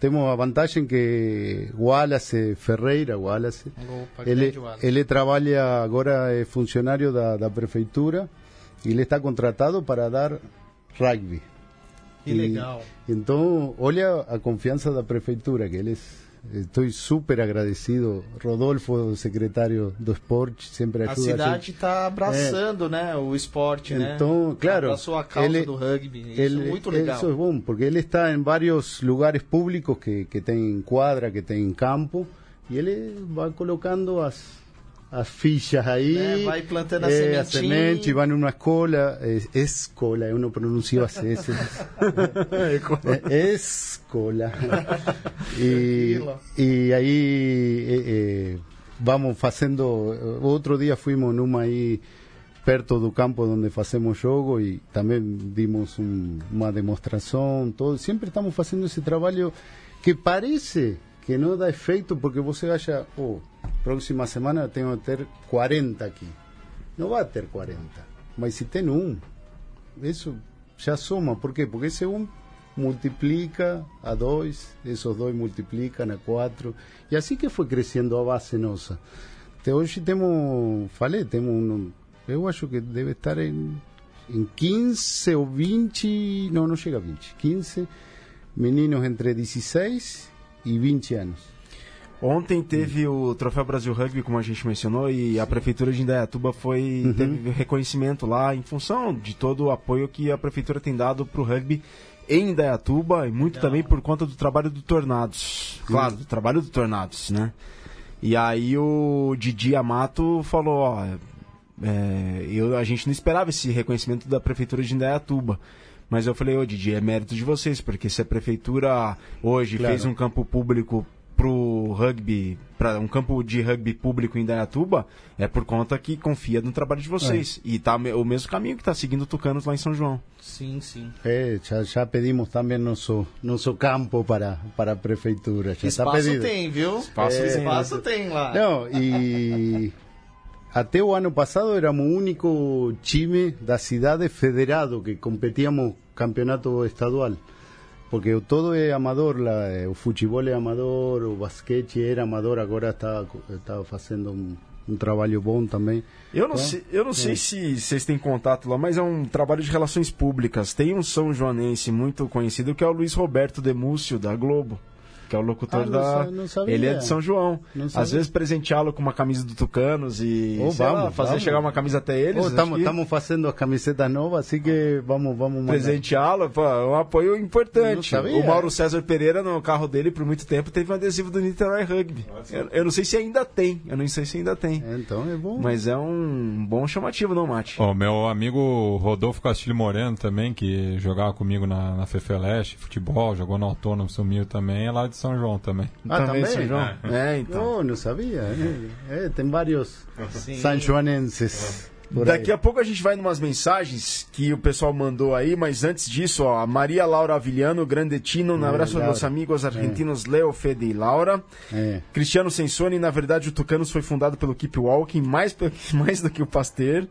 Temos a vantagem que Wallace Ferreira, Wallace, Opa, ele, Wallace. ele trabalha agora, é funcionário da, da prefeitura e ele está contratado para dar rugby. Que E- legal. Então, olha a confiança da prefeitura, que eles. Estou super agradecido. Rodolfo, secretário do esporte, sempre A ajuda a, cidade está abraçando, né, o esporte, né? Então, claro, Abraçou a causa ele- do rugby. Isso Ele- é muito legal. Eso es bom, porque ele está em vários lugares públicos que, que tem quadra, que tem campo, e ele vai colocando as, as fichas aí. É, vai plantando a eh, a sementinha. semente, vai numa escola, es, escola, eu não pronuncio as S. (laughs) é, escola. (laughs) e, Tranquilo. e aí eh, vamos fazendo. Outro dia fomos numa aí perto do campo onde fazemos jogo e também dimos um, uma demonstração. Todo. Sempre estamos fazendo esse trabalho que parece que não dá efeito porque você acha, oh, próxima semana tenho que ter 40 aqui. Não vai ter 40. Mas se tem um, isso já soma. Por quê? Porque esse um multiplica a dois, esses dois multiplicam a quatro. E assim que foi crescendo a base nossa. Até hoje temos, falei, temos um, eu acho que deve estar em, em 15 ou 20, não, não chega a 20, 15 meninos entre 16 e 20 anos. Ontem teve o Troféu Brasil Rugby, como a gente mencionou, e a Prefeitura de Indaiatuba foi, uhum. teve reconhecimento lá em função de todo o apoio que a Prefeitura tem dado para o rugby em Indaiatuba e muito Não. também por conta do trabalho do Tornados. Claro, do trabalho do Tornados, né? E aí o Didi Amato falou, ó, é, eu, a gente não esperava esse reconhecimento da Prefeitura de Indaiatuba. Mas eu falei, ô Didi, é mérito de vocês, porque se a Prefeitura hoje claro. fez um campo público pro rugby, para um campo de rugby público em Dayatuba, é por conta que confia no trabalho de vocês. É. E tá o mesmo caminho que está seguindo o Tucanos lá em São João. Sim, sim. É, já, já pedimos também nosso, nosso campo para, para a prefeitura. Já espaço tá pedido. tem, viu? Espaço, é, espaço tem lá. Não, e (laughs) até o ano passado éramos o único time da cidade federado que competíamos campeonato estadual porque todo é amador, lá, eh, o futebol é amador, o basquete era amador, agora está, está fazendo um, um trabalho bom também. Eu não, então, sei, eu não é. sei se vocês têm contato lá, mas é um trabalho de relações públicas. Tem um São Joanense muito conhecido que é o Luiz Roberto Demúcio, da Globo que é o locutor ah, da. Sabia, ele é de São João. Às vezes presenteá-lo com uma camisa do Tucanos e oh, vamos, lá, fazer vamos. chegar uma camisa até eles. Estamos oh, que... fazendo a camiseta nova, assim que vamos vamos presenteá-lo, é um apoio importante. O Mauro César Pereira no carro dele por muito tempo teve um adesivo do Niterói Rugby. Eu, eu, não sei se ainda tem, eu não sei se ainda tem. É, então é bom. Mas é um bom chamativo, não, Mate? O oh, meu amigo Rodolfo Castilho Moreno também, que jogava comigo na, na Fefeleste, futebol, jogou no Autônomo, sumiu também, é lá de São João também. Ah, também, também? São João? É, é então. Não, não sabia. É, é, tem vários Sim. sanjoanenses. Daqui a pouco a gente vai numas mensagens que o pessoal mandou aí, mas antes disso, ó, a Maria Laura Avilhano, Grandetino, um abraço aos meus amigos argentinos é. Leo, Fede e Laura. É. Cristiano Sensoni, na verdade o Tucanos foi fundado pelo Keep Walking, mais, (laughs) mais do que o Pasteur.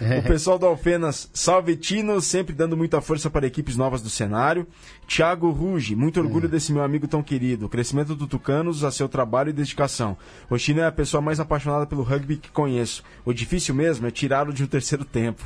É. O pessoal do Alfenas, salve Tino, sempre dando muita força para equipes novas do cenário. Thiago Ruge, muito orgulho é. desse meu amigo tão querido. O crescimento do Tucanos a seu trabalho e dedicação. O Chino é a pessoa mais apaixonada pelo rugby que conheço. O difícil mesmo é de um terceiro tempo.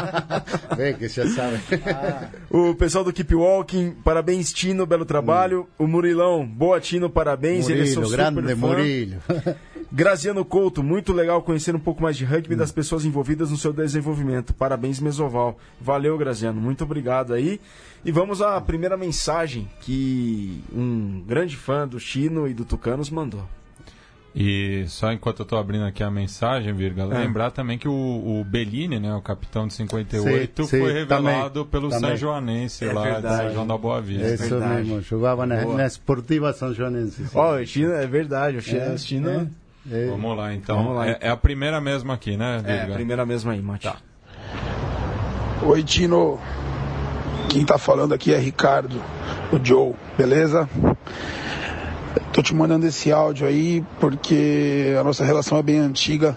(laughs) Vem, que já sabe. Ah. O pessoal do Keep Walking, parabéns Tino, belo trabalho. Hum. O Murilão, boa Tino, parabéns. Murilo, Ele é seu grande Murilo. (laughs) Graziano Couto, muito legal conhecer um pouco mais de rugby hum. das pessoas envolvidas no seu desenvolvimento. Parabéns, Mesoval. Valeu, Graziano. Muito obrigado aí. E vamos à primeira mensagem que um grande fã do Chino e do Tucanos mandou. E só enquanto eu estou abrindo aqui a mensagem, Virga, é. lembrar também que o, o Bellini, né, o capitão de 58, sim, sim, foi revelado também, pelo também. São Joanense é lá verdade. de São João da Boa Vista. É isso mesmo, jogava na, na esportiva São Joanense. Ó, oh, China, é verdade, o China, é, China é, Vamos lá, então. Vamos lá. É, é, a primeira mesmo aqui, né, Virga? É, a primeira mesmo aí, Mate. Tá. Oi, Tino. Quem está falando aqui é Ricardo, o Joe, beleza? Tô te mandando esse áudio aí porque a nossa relação é bem antiga.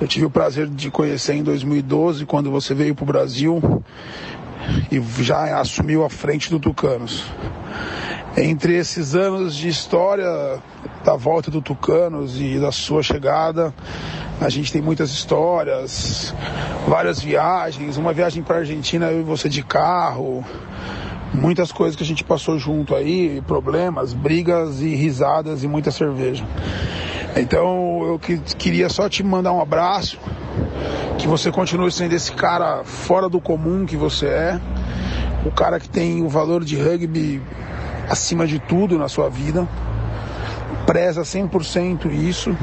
Eu tive o prazer de conhecer em 2012, quando você veio para o Brasil e já assumiu a frente do Tucanos. Entre esses anos de história da volta do Tucanos e da sua chegada, a gente tem muitas histórias, várias viagens, uma viagem para a Argentina eu e você de carro, muitas coisas que a gente passou junto aí, problemas, brigas e risadas e muita cerveja. Então eu que, queria só te mandar um abraço, que você continue sendo esse cara fora do comum que você é, o cara que tem o valor de rugby acima de tudo na sua vida preza 100% isso,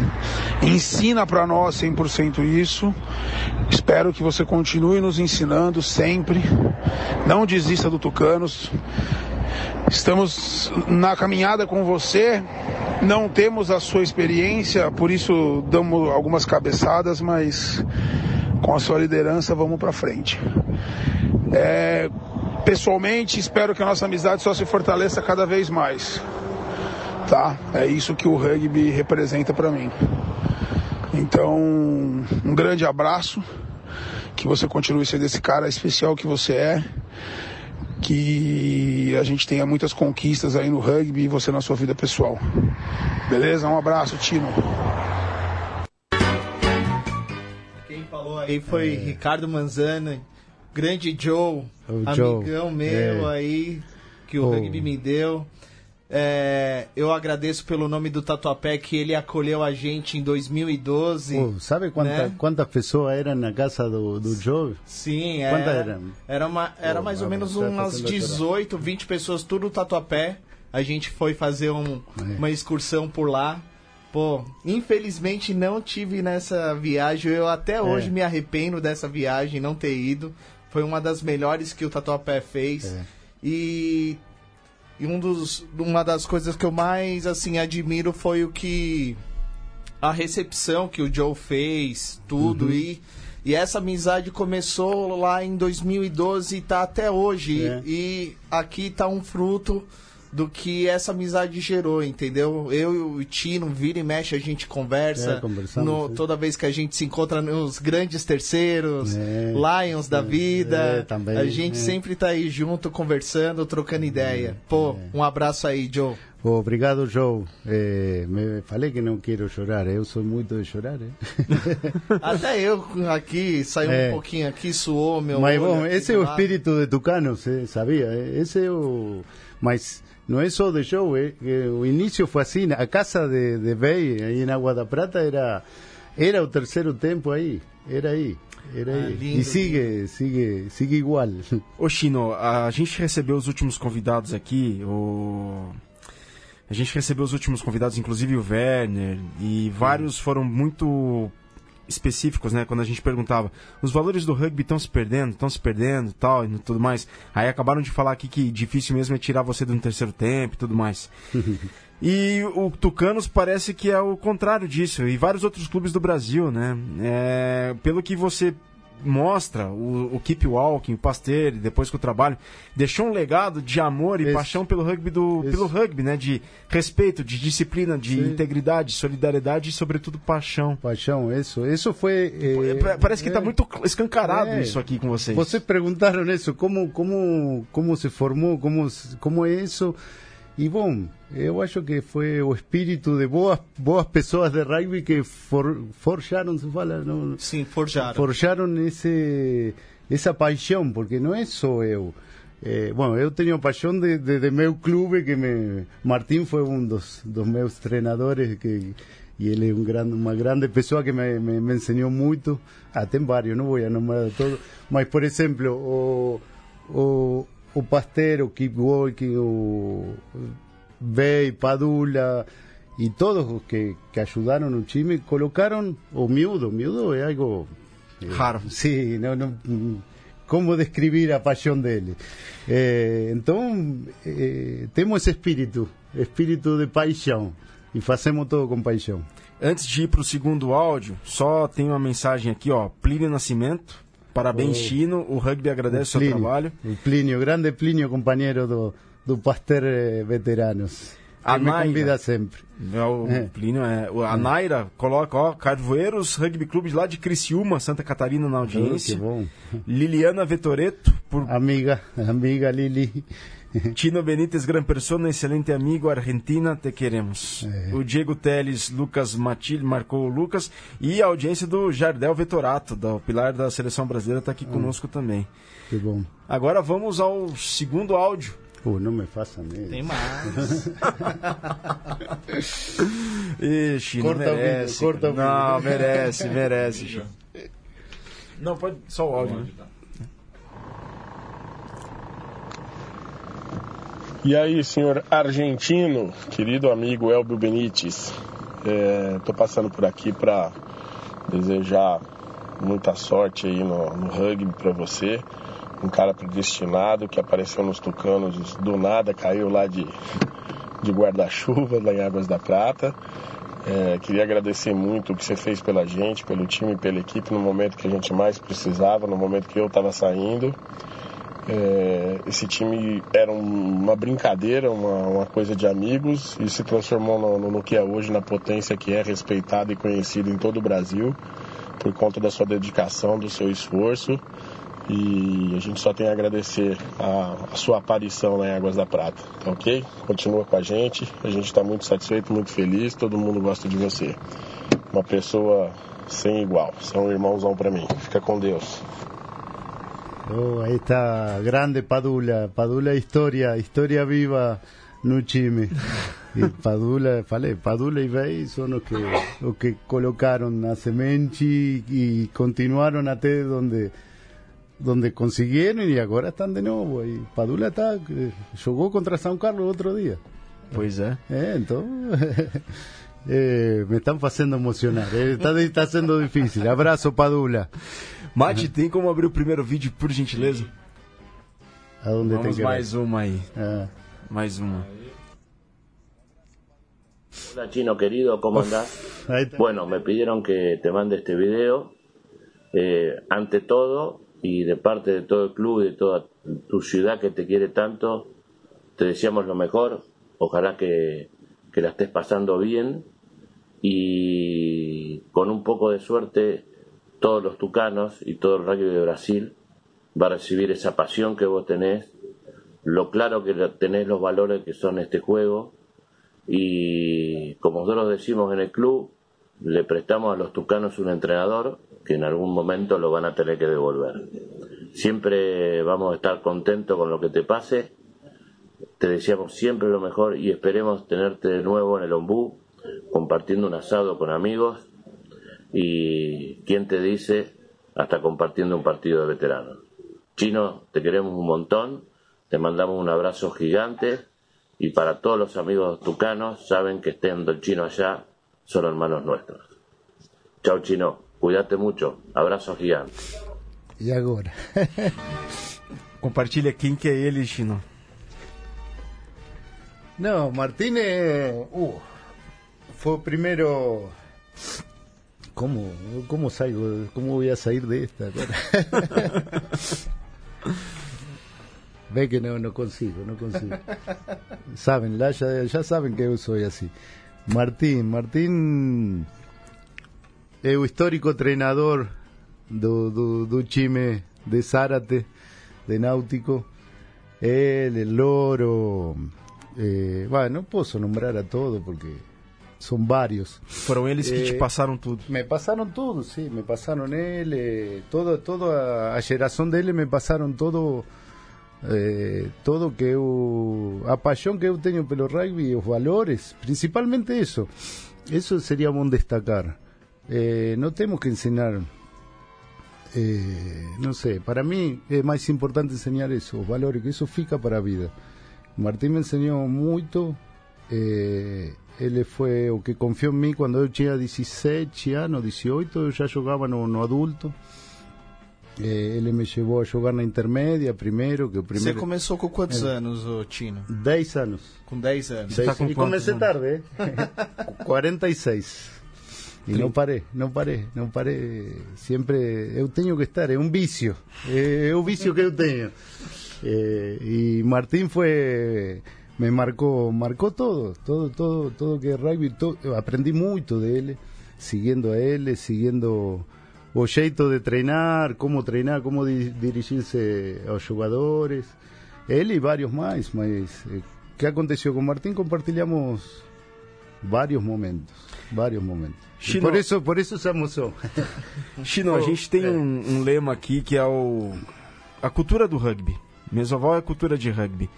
ensina para nós 100% isso. Espero que você continue nos ensinando sempre. Não desista do Tucanos. Estamos na caminhada com você. Não temos a sua experiência, por isso damos algumas cabeçadas, mas com a sua liderança vamos para frente. É, pessoalmente, espero que a nossa amizade só se fortaleça cada vez mais. Tá? É isso que o rugby representa para mim. Então, um grande abraço, que você continue sendo esse cara especial que você é, que a gente tenha muitas conquistas aí no rugby e você na sua vida pessoal. Beleza? Um abraço, Tino. Quem falou aí foi é. Ricardo Manzana, grande Joe, o amigão Joe. meu é. aí, que o oh. rugby me deu. É, eu agradeço pelo nome do Tatuapé que ele acolheu a gente em 2012. Oh, sabe quanta, né? quantas pessoas eram na casa do, do Joe? Sim, era, Quantas eram? Era, uma, era oh, mais ou menos umas 18, 20 pessoas, tudo Tatuapé. A gente foi fazer um, é. uma excursão por lá. Pô, infelizmente não tive nessa viagem. Eu até hoje é. me arrependo dessa viagem, não ter ido. Foi uma das melhores que o Tatuapé fez. É. E e um dos, uma das coisas que eu mais assim admiro foi o que a recepção que o Joe fez, tudo uhum. e e essa amizade começou lá em 2012 e tá até hoje. É. E, e aqui tá um fruto do que essa amizade gerou, entendeu? Eu e o Tino, vira e mexe, a gente conversa. É, no, toda vez que a gente se encontra nos grandes terceiros, é, Lions da é, vida. É, também, a gente é. sempre tá aí junto, conversando, trocando ideia. Pô, um abraço aí, Joe. Obrigado, Joe. me falei que não quero chorar, eu sou muito de chorar. (laughs) Até eu aqui, saiu um pouquinho aqui, suou meu Mas bom, esse é o espírito de Tucano, você sabia? Esse é o... Mas não é só de show, eh, o início foi assim, a casa de, de Bey, aí na Água da Prata, era, era o terceiro tempo aí, era aí. Era ah, lindo, e sigue, sigue, sigue igual. (laughs) Ô Chino, a gente recebeu os últimos convidados aqui, o... A gente recebeu os últimos convidados, inclusive o Werner, e vários foram muito específicos, né? Quando a gente perguntava, os valores do rugby estão se perdendo, estão se perdendo tal, e tudo mais. Aí acabaram de falar aqui que difícil mesmo é tirar você do terceiro tempo e tudo mais. (laughs) e o Tucanos parece que é o contrário disso, e vários outros clubes do Brasil, né? É, pelo que você mostra o, o Keep Walking, o Pasteur, depois que o trabalho, deixou um legado de amor e Esse. paixão pelo rugby, do, pelo rugby, né? De respeito, de disciplina, de Sim. integridade, solidariedade e, sobretudo, paixão. Paixão, isso. Isso foi. Eh, Parece que está é, muito escancarado é, isso aqui com vocês. Vocês perguntaram isso, como, como, como se formou, como, como é isso. E bom, eu acho que foi o espírito de boas, boas pessoas de rugby que for, forjaram, se fala, não? Sim, forjaram. Forjaram esse, essa paixão, porque não é só eu. É, bom, eu tenho paixão de, de, de, meu clube, que me, Martim foi um dos, dos meus treinadores, que, e ele é um grande, uma grande pessoa que me, me, me ensinou muito. Ah, tem vários, não vou enumerar todo, mas, por exemplo, o, o o Pasteur, o Keep Walking, o Bey, Padula y todos los que, que ayudaron un time colocaron o miudo, miudo es algo eh, raro. Sí, no, no, cómo describir a pasión dele. Eh, entonces, eh, temos esse espírito, espírito de paixão, e fazemos todo com paixão. Antes de ir para o segundo áudio, só tem uma mensagem aqui, ó, Plínio Nascimento, Parabéns, o, Chino. O rugby agradece o, seu trabalho. O Plínio, grande Plínio, companheiro do, do Pasteur eh, Veteranos. A me convida sempre. É, o é. Plínio é. A é. Naira coloca, ó, Carvoeiros Rugby Clube lá de Criciúma, Santa Catarina na audiência. Oh, que bom. Liliana Vetoreto. Por... Amiga, amiga Lili. (laughs) Tino Benítez, gran persona, excelente amigo, Argentina, te queremos. É. O Diego Teles, Lucas Matilde, marcou o Lucas. E a audiência do Jardel Vetorato, do pilar da seleção brasileira, está aqui hum. conosco também. Que bom. Agora vamos ao segundo áudio. Pô, não me faça mesmo. Tem mais. (laughs) Ixi, corta não merece. O vídeo, corta o vídeo. Não, merece, merece. (laughs) Não, pode só o áudio. Né? E aí, senhor argentino, querido amigo Elbio Benítez, estou é, passando por aqui para desejar muita sorte aí no, no rugby para você. Um cara predestinado que apareceu nos Tucanos do nada, caiu lá de, de guarda-chuva lá em Águas da Prata. É, queria agradecer muito o que você fez pela gente, pelo time, pela equipe no momento que a gente mais precisava, no momento que eu estava saindo. É, esse time era uma brincadeira, uma, uma, coisa de amigos e se transformou no, no, que é hoje, na potência que é respeitado e conhecido em todo o Brasil por conta da sua dedicação, do seu esforço. E a gente só tem a agradecer a, a sua aparição lá em Águas da Prata, tá ok? Continua com a gente, a gente está muito satisfeito, muito feliz, todo mundo gosta de você. Uma pessoa sem igual, você é um irmãozão para mim. Fica com Deus. Oh, ahí está, grande Padula, Padula historia, historia viva no time. Y Padula, falei, Padula y Bey son los que, los que colocaron a Semenchi y continuaron hasta donde donde consiguieron y ahora están de nuevo. Y Padula está, eh, jugó contra San Carlos otro día. Pues eh. eh entonces, (laughs) eh, me están haciendo emocionar. Está, está sendo difícil. Abraço, Padula. Mate, tem como abrir o primeiro vídeo, por gentileza? Aonde Vamos tem mais uma aí. Ah. Mais uma. Hola Chino querido, ¿cómo andás? Bueno, me pidieron que te mande este video. Eh, ante todo, y de parte de todo el club y de toda tu ciudad que te quiere tanto, te deseamos lo mejor. Ojalá que, que la estés pasando bien y con un poco de suerte todos los tucanos y todo el rugby de Brasil va a recibir esa pasión que vos tenés, lo claro que tenés los valores que son este juego y como nosotros decimos en el club, le prestamos a los tucanos un entrenador que en algún momento lo van a tener que devolver. Siempre vamos a estar contentos con lo que te pase, te deseamos siempre lo mejor y esperemos tenerte de nuevo en el ombú, compartiendo un asado con amigos y quién te dice hasta compartiendo un partido de veteranos. Chino, te queremos un montón, te mandamos un abrazo gigante y para todos los amigos tucanos, saben que estando el chino allá, son hermanos nuestros. Chao chino, cuídate mucho, abrazo gigante. E agora? Compartilha (laughs) quem que é ele, Chino. Não, Martínez uh, foi o primeiro ¿Cómo, cómo salgo? ¿Cómo voy a salir de esta? (laughs) Ve que no, no consigo, no consigo. Saben, ya, ya saben que soy así. Martín, Martín un histórico treinador do, do, do time de Zárate, de Náutico. Él, el Loro. Eh, bueno, no puedo nombrar a todos porque são vários. Foram eles que te eh, passaram tudo? Me passaram tudo, sim, me passaram ele, todo, toda a geração dele me passaram todo, eh, todo que eu, a paixão que eu tenho pelo rugby, os valores, principalmente isso. Isso seria bom destacar. Eh, não temos que ensinar, eh, não sei, para mim é mais importante ensinar isso, os valores, que isso fica para a vida. Martín me ensinou muito. Eh, Él fue o que confió en mí cuando yo tenía 16 años, 18, ya jugaba no, no adulto. Eh, ele me levou a jogar na intermédia primeiro. Que primeiro... Você começou com quantos é. anos, o Tino? 10 anos. Com 10 anos. Dez... Tá com e comecei anos? tarde, eh? 46. E não parei, não parei, não parei. Sempre eu tenho que estar, é um vício. É, é o vício que eu tenho. É, e Martim foi me marcó, marcó todo, todo, todo, todo que rugby, aprendí mucho de él, siguiendo a él, siguiendo o jeito de treinar, cómo treinar, cómo dirigirse a los jugadores, él y varios más, más eh, ¿qué aconteció con Martín? Compartilhamos vários momentos, vários momentos. Chino, por isso, por isso se almoçou. (laughs) Chino, a gente tem (laughs) um, um, lema aqui que é o a cultura do rugby. Mesoval é a cultura de rugby.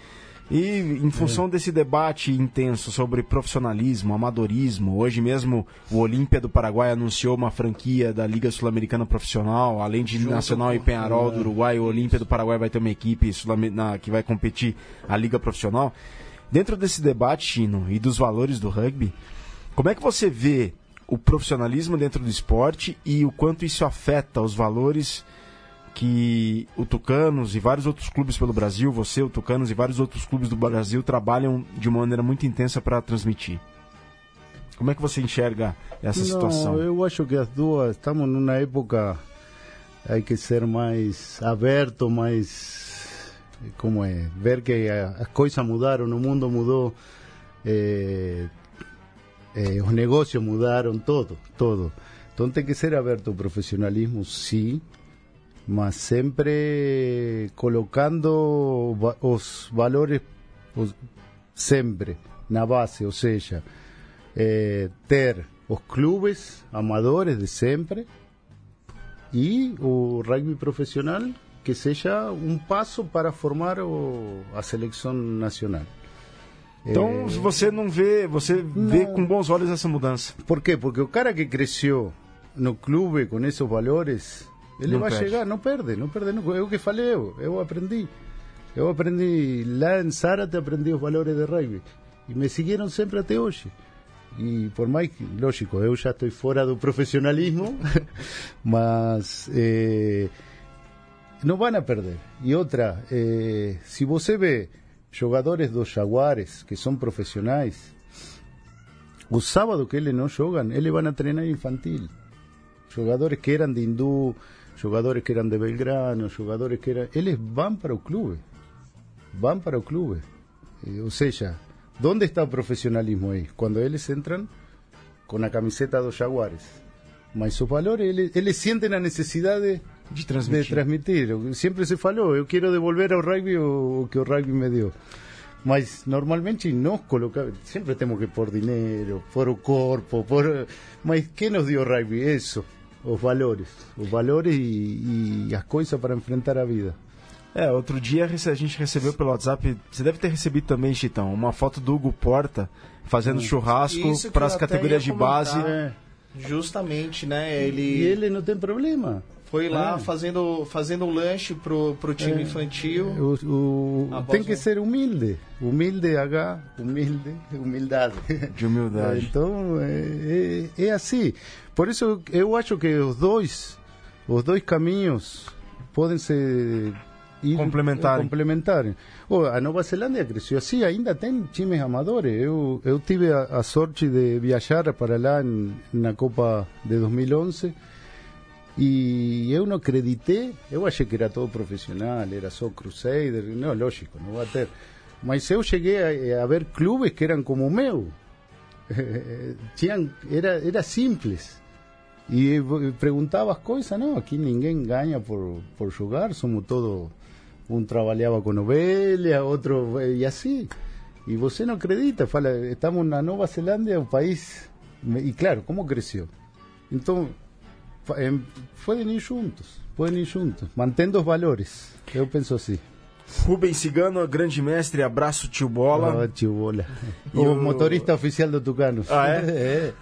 E em função é. desse debate intenso sobre profissionalismo, amadorismo, hoje mesmo o Olímpia do Paraguai anunciou uma franquia da Liga Sul-Americana Profissional, além de Junto Nacional e Penharol é. do Uruguai, o Olímpia do Paraguai vai ter uma equipe na, que vai competir a Liga Profissional. Dentro desse debate, Chino, e dos valores do rugby, como é que você vê o profissionalismo dentro do esporte e o quanto isso afeta os valores que o Tucanos e vários outros clubes pelo Brasil, você, o Tucanos e vários outros clubes do Brasil trabalham de uma maneira muito intensa para transmitir. Como é que você enxerga essa Não, situação? Eu acho que as duas estamos numa época hay que ser mais aberto, mais como é, ver que as coisas mudaram, o mundo mudou, eh, eh, os negócios mudaram, todo, todo. Então tem que ser aberto o profissionalismo, sim, mas sempre colocando os valores os, sempre na base, ou seja, eh, ter os clubes amadores de sempre e o rugby profissional que seja um passo para formar o, a seleção nacional. Então é... você não vê, você não. vê com bons olhos essa mudança. Por quê? Porque o cara que cresceu no clube com esses valores, ele não vai perde. chegar, não perde, não perde. Não. É o que falei eu, eu aprendi. Eu aprendi lá em Zárate, aprendi os valores de rugby. E me seguiram sempre até hoje. E por mais que, lógico, eu já estou fora do profissionalismo, (laughs) mas eh, não vão a perder. E outra, eh, se você vê jogadores dos Jaguares que são profissionais, o sábado que eles não jogam, eles vão a treinar infantil. Jogadores que eram de Hindú, jogadores que eram de Belgrano, jogadores que eram. Eles vão para o clube. Vão para o clube. Eh, ou seja, onde está o profissionalismo aí? Quando eles entram com a camiseta dos Jaguares. Mas os valores, eles, eles sentem a necessidade de transmitir. de transmitir. Sempre se falou, eu quero devolver ao rugby o, o que o rugby me deu. Mas normalmente nós colocamos, sempre temos que por dinheiro, por o corpo, por... Mas quem nos deu o rugby? Isso, os valores. Os valores e, e as coisas para enfrentar a vida. É, outro dia a gente recebeu pelo WhatsApp, você deve ter recebido também, Chitão, uma foto do Hugo Porta fazendo hum. churrasco para as categorias de base. É. Justamente, né? Ele... E ele não tem problema. Foi lá é. fazendo, fazendo um lanche pro, pro time é. infantil. O, o tem que ser humilde. Humilde, H, humilde, humildade. De humildade. (laughs) Então, é, é, é, assim. Por isso, eu acho que os dois, os dois caminhos podem ser complementarem. complementarem. Oh, a Nova Zelândia cresceu assim, ainda tem times amadores. Eu, eu tive a, a sorte de viajar para lá em, na Copa de 2011 e eu não acreditei, eu achei que era todo profissional, era só Crusader, não, lógico, não vai ter. Mas eu cheguei a, a ver clubes que eram como o meu. (laughs) Tinham, era, era simples. E perguntava as coisas, não, aqui ninguém ganha por, por jogar, somos todos. Um trabalhava com ovelha, outro. e assim. E você não acredita, fala, estamos na Nova Zelândia, um país. E claro, como cresceu? Então, podem ir juntos, podem ir juntos, mantendo os valores. Eu penso assim. Rubens Cigano, grande mestre, abraço tio Bola. Oh, tio Bola. o, o, motorista oficial do Tucano. Ah, é?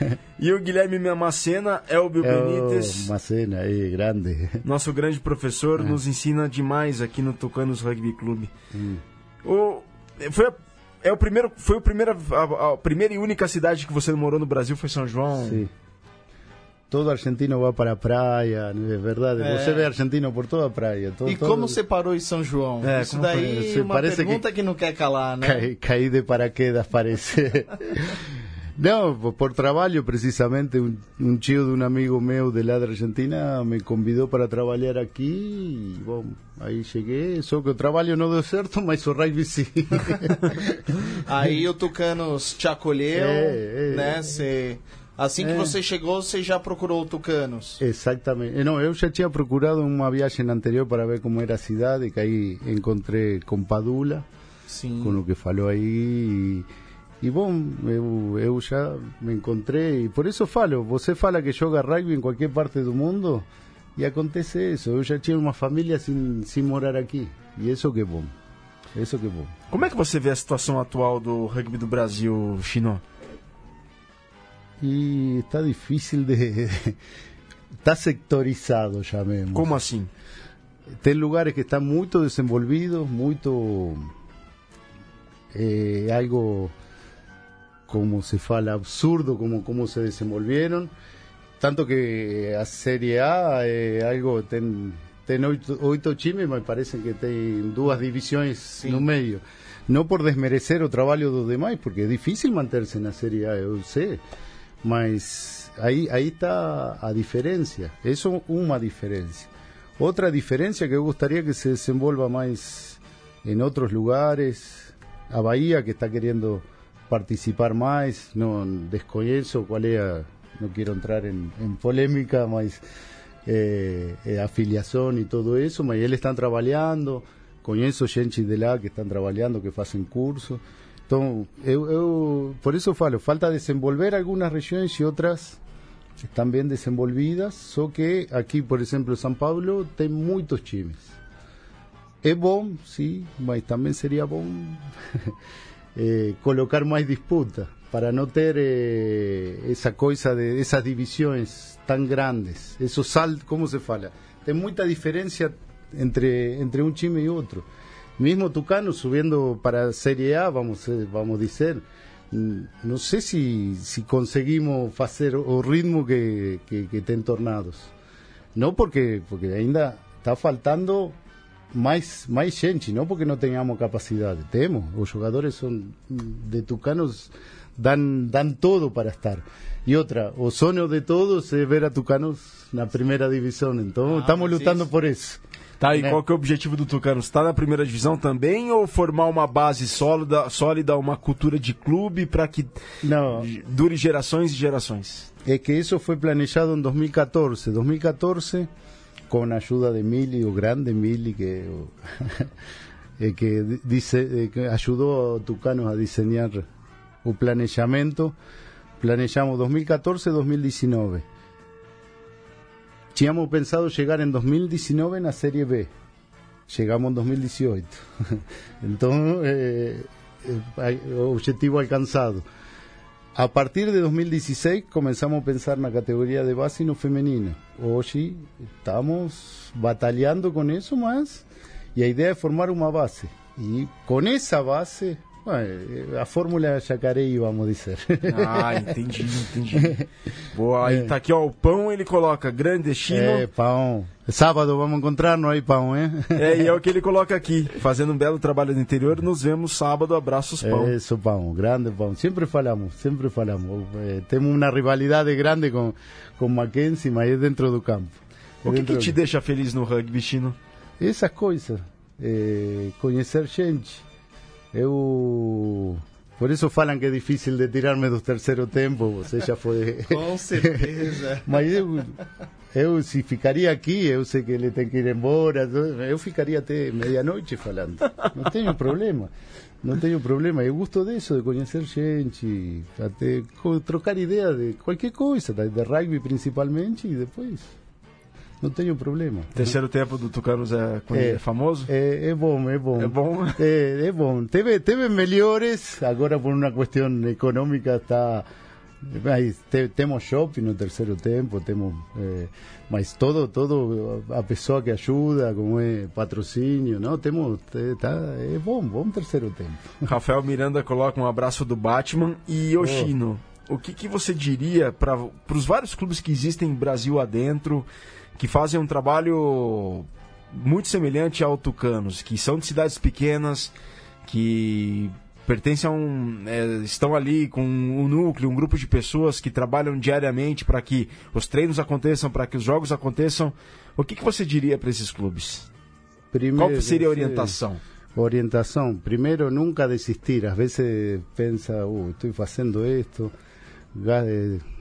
é. E o Guilherme Mamacena, Elbio é Benítez. Macena, é grande. (laughs) Nosso grande professor, é. nos ensina demais aqui no Tucanos Rugby Clube. Hum. O, foi, a, é o primeiro, foi o primeiro, a, a, primeira e única cidade que você morou no Brasil, foi São João? Sim todo argentino va para a praia, é verdade. É. Você vê argentino por toda a praia. Todo, e como você parou em São João? É, Isso daí é uma parece pergunta que, que, não quer calar, né? Caí, caí de paraquedas, parece. (laughs) não, por trabalho, precisamente, um, um tio de um amigo meu de lá da Argentina me convidou para trabalhar aqui e, bom, aí cheguei, só que o trabalho não deu certo, mas (laughs) o rugby sim. aí o Tucanos te acolheu, (laughs) é, é, né? Você... Assim que é. você chegou, você já procurou Tucanos? Exatamente. Não, eu já tinha procurado uma viagem anterior para ver como era a cidade, que aí encontrei com Padula, Sim. com o que falou aí. E, e bom, eu, eu já me encontrei. E por isso falo, você fala que joga rugby em qualquer parte do mundo e acontece isso. Eu já tinha uma família sem, sem morar aqui. E isso que é bom. Isso que é bom. Como é que você vê a situação atual do rugby do Brasil, Chino? E está difícil de. (laughs) está sectorizado, chamemos. Como assim? Tem lugares que estão muito desenvolvidos, muito. Eh, algo. como se fala, absurdo como, como se desenvolvieron. Tanto que a Serie A é algo. Tem, tem oito, oito times, me parece que tem duas divisões Sim. no meio. Não por desmerecer o trabalho dos demais, porque é difícil manter-se na Série A, eu sei. Mas aí aí está a diferença. Isso é uma diferença. Outra diferença que eu gostaria que se desenvolva mais en otros lugares, a Bahía que está queriendo participar más, no desconozco cuál es, no quiero entrar en, polémica, más eh, eh, afiliación y todo eso, mas él están trabajando, conheço gente de lá que están trabajando, que hacen curso. Entonces, por eso falo, falta desenvolver algunas regiones y otras están bien desenvolvidas, só que aquí, por ejemplo, San Pablo tem muchos times. Es bom, sí, mas también sería bom (laughs) eh, colocar más disputa para no tener eh, esa cosa de esas divisiones tan grandes, esos sal, ¿cómo se fala? Hay mucha diferencia entre, entre un time y otro. Mismo Tucano subiendo para Serie A, vamos, eh, vamos a decir, mm, no sé si, si conseguimos hacer o ritmo que, que, que ten Tornados. No porque, porque ainda está faltando más más gente, no porque no tengamos capacidad, tenemos, los jugadores son de Tucanos dan dan todo para estar. Y otra, o sonho de todos es ver a Tucanos na primeira divisão, então ah, estamos lutando por isso. Tá, e né? qual que é o objetivo do Tucanos? Está na primeira divisão também ou formar uma base sólida, sólida uma cultura de clube para que Não. dure gerações e gerações? É que isso foi planejado em 2014. 2014 con ayuda de Mili, o grande Mili, que, eh, (laughs) que, dice, eh, que ayudó a Tucanos a diseñar un planeamiento. Planeamos 2014-2019. Teníamos pensado llegar en 2019 en la Serie B. Llegamos en 2018. (laughs) Entonces, eh, objetivo alcanzado. A partir de 2016 comenzamos a pensar en la categoría de base y no femenina. Hoy estamos batallando con eso más y la idea es formar una base. Y con esa base a fórmula Jacareí, vamos dizer. Ah, entendi, entendi. (laughs) Boa, aí é. tá aqui, ó, o pão ele coloca grande destino. É, pão. Sábado vamos encontrar-nos aí, pão, hein? É, e é o (laughs) que ele coloca aqui. Fazendo um belo trabalho no interior, nos vemos sábado, abraços pão. É isso, pão, grande pão. Sempre falamos, sempre falamos. É, temos uma rivalidade grande com, com Mackenzie, mas é dentro do campo. É o que, que te do... deixa feliz no rugby, Chino? Essas coisas. É, conhecer gente Eu por isso falam que é difícil de tirarme do terceiro tempo, você já foi. Com certeza. (laughs) Mas eu, eu, se ficaria aqui, eu sei que ele tem que ir embora, eu ficaria até meia-noite falando. Não tenho problema. Não tenho problema. Eu gosto disso, de conhecer gente, até trocar ideia de qualquer coisa, de rugby principalmente, e depois não tenho problema. Terceiro tempo do Tucanos é, é, é famoso? É, é, bom, é bom. É bom? É, é bom. Teve, teve melhores, agora por uma questão econômica está... Mas te, temos shopping no terceiro tempo, temos... É, mas todo, todo a pessoa que ajuda, como é patrocínio, não, temos... Tá, é bom, bom terceiro tempo. (laughs) Rafael Miranda coloca um abraço do Batman e Yoshino. Oh. O que, que você diria para os vários clubes que existem Brasil adentro que fazem um trabalho muito semelhante ao Tucanos, que são de cidades pequenas, que pertencem a um, é, estão ali com um núcleo, um grupo de pessoas que trabalham diariamente para que os treinos aconteçam, para que os jogos aconteçam. O que, que você diria para esses clubes? Primeiro, Qual seria a orientação? Orientação. Primeiro, nunca desistir. Às vezes pensa, uh, estou fazendo isto,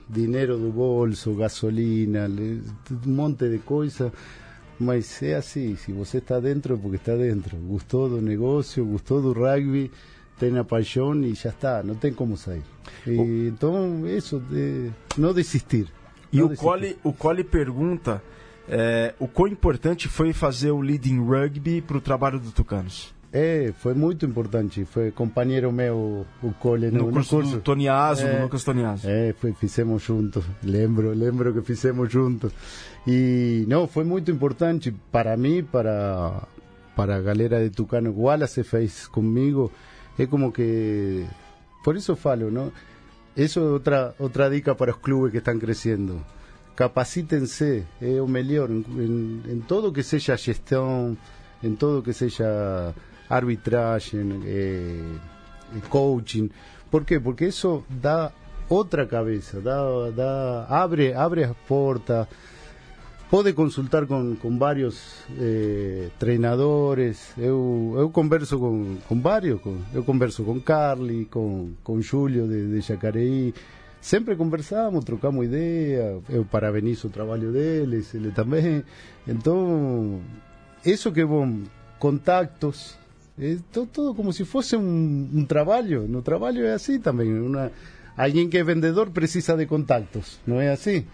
dinheiro do bolso, gasolina, um monte de coisas. Mas é assim, se você está dentro é porque está dentro. Gostou do negócio, gostou do rugby, tem a paixão e já está, não tem como sair. E, então, isso, de não desistir. E não o, desistir. Cole, o Cole pergunta é, o quão importante foi fazer o Leading Rugby para o trabalho do Tucanos. É, foi muito importante. Foi companheiro meu, o Cole, no, no curso, no curso. do Toniaso, é, do Lucas Toniaso. É, foi, fizemos juntos. Lembro, lembro que fizemos juntos. E não, foi muito importante para mim, para para a galera de Tucano. O Wallace fez comigo. É como que por isso falo, não? Isso é outra outra dica para os clubes que estão crescendo. Capacítense, é o melhor em, em, em todo que seja gestão, em todo que seja arbitraje, eh, coaching. ¿Por qué? Porque eso da otra cabeza, da, da, abre, abre las puertas. pode consultar com, com vários eh, treinadores. Eu, eu converso com, com vários. Eu converso com Carly, com, com Júlio de, de Jacareí. Sempre conversamos, trocamos ideia. Eu parabenizo o trabalho deles, ele também. Então, isso que bom, contactos. É todo, todo como se fosse um, um trabalho. No trabalho é assim também. Uma, alguém que é vendedor precisa de contactos, não é assim?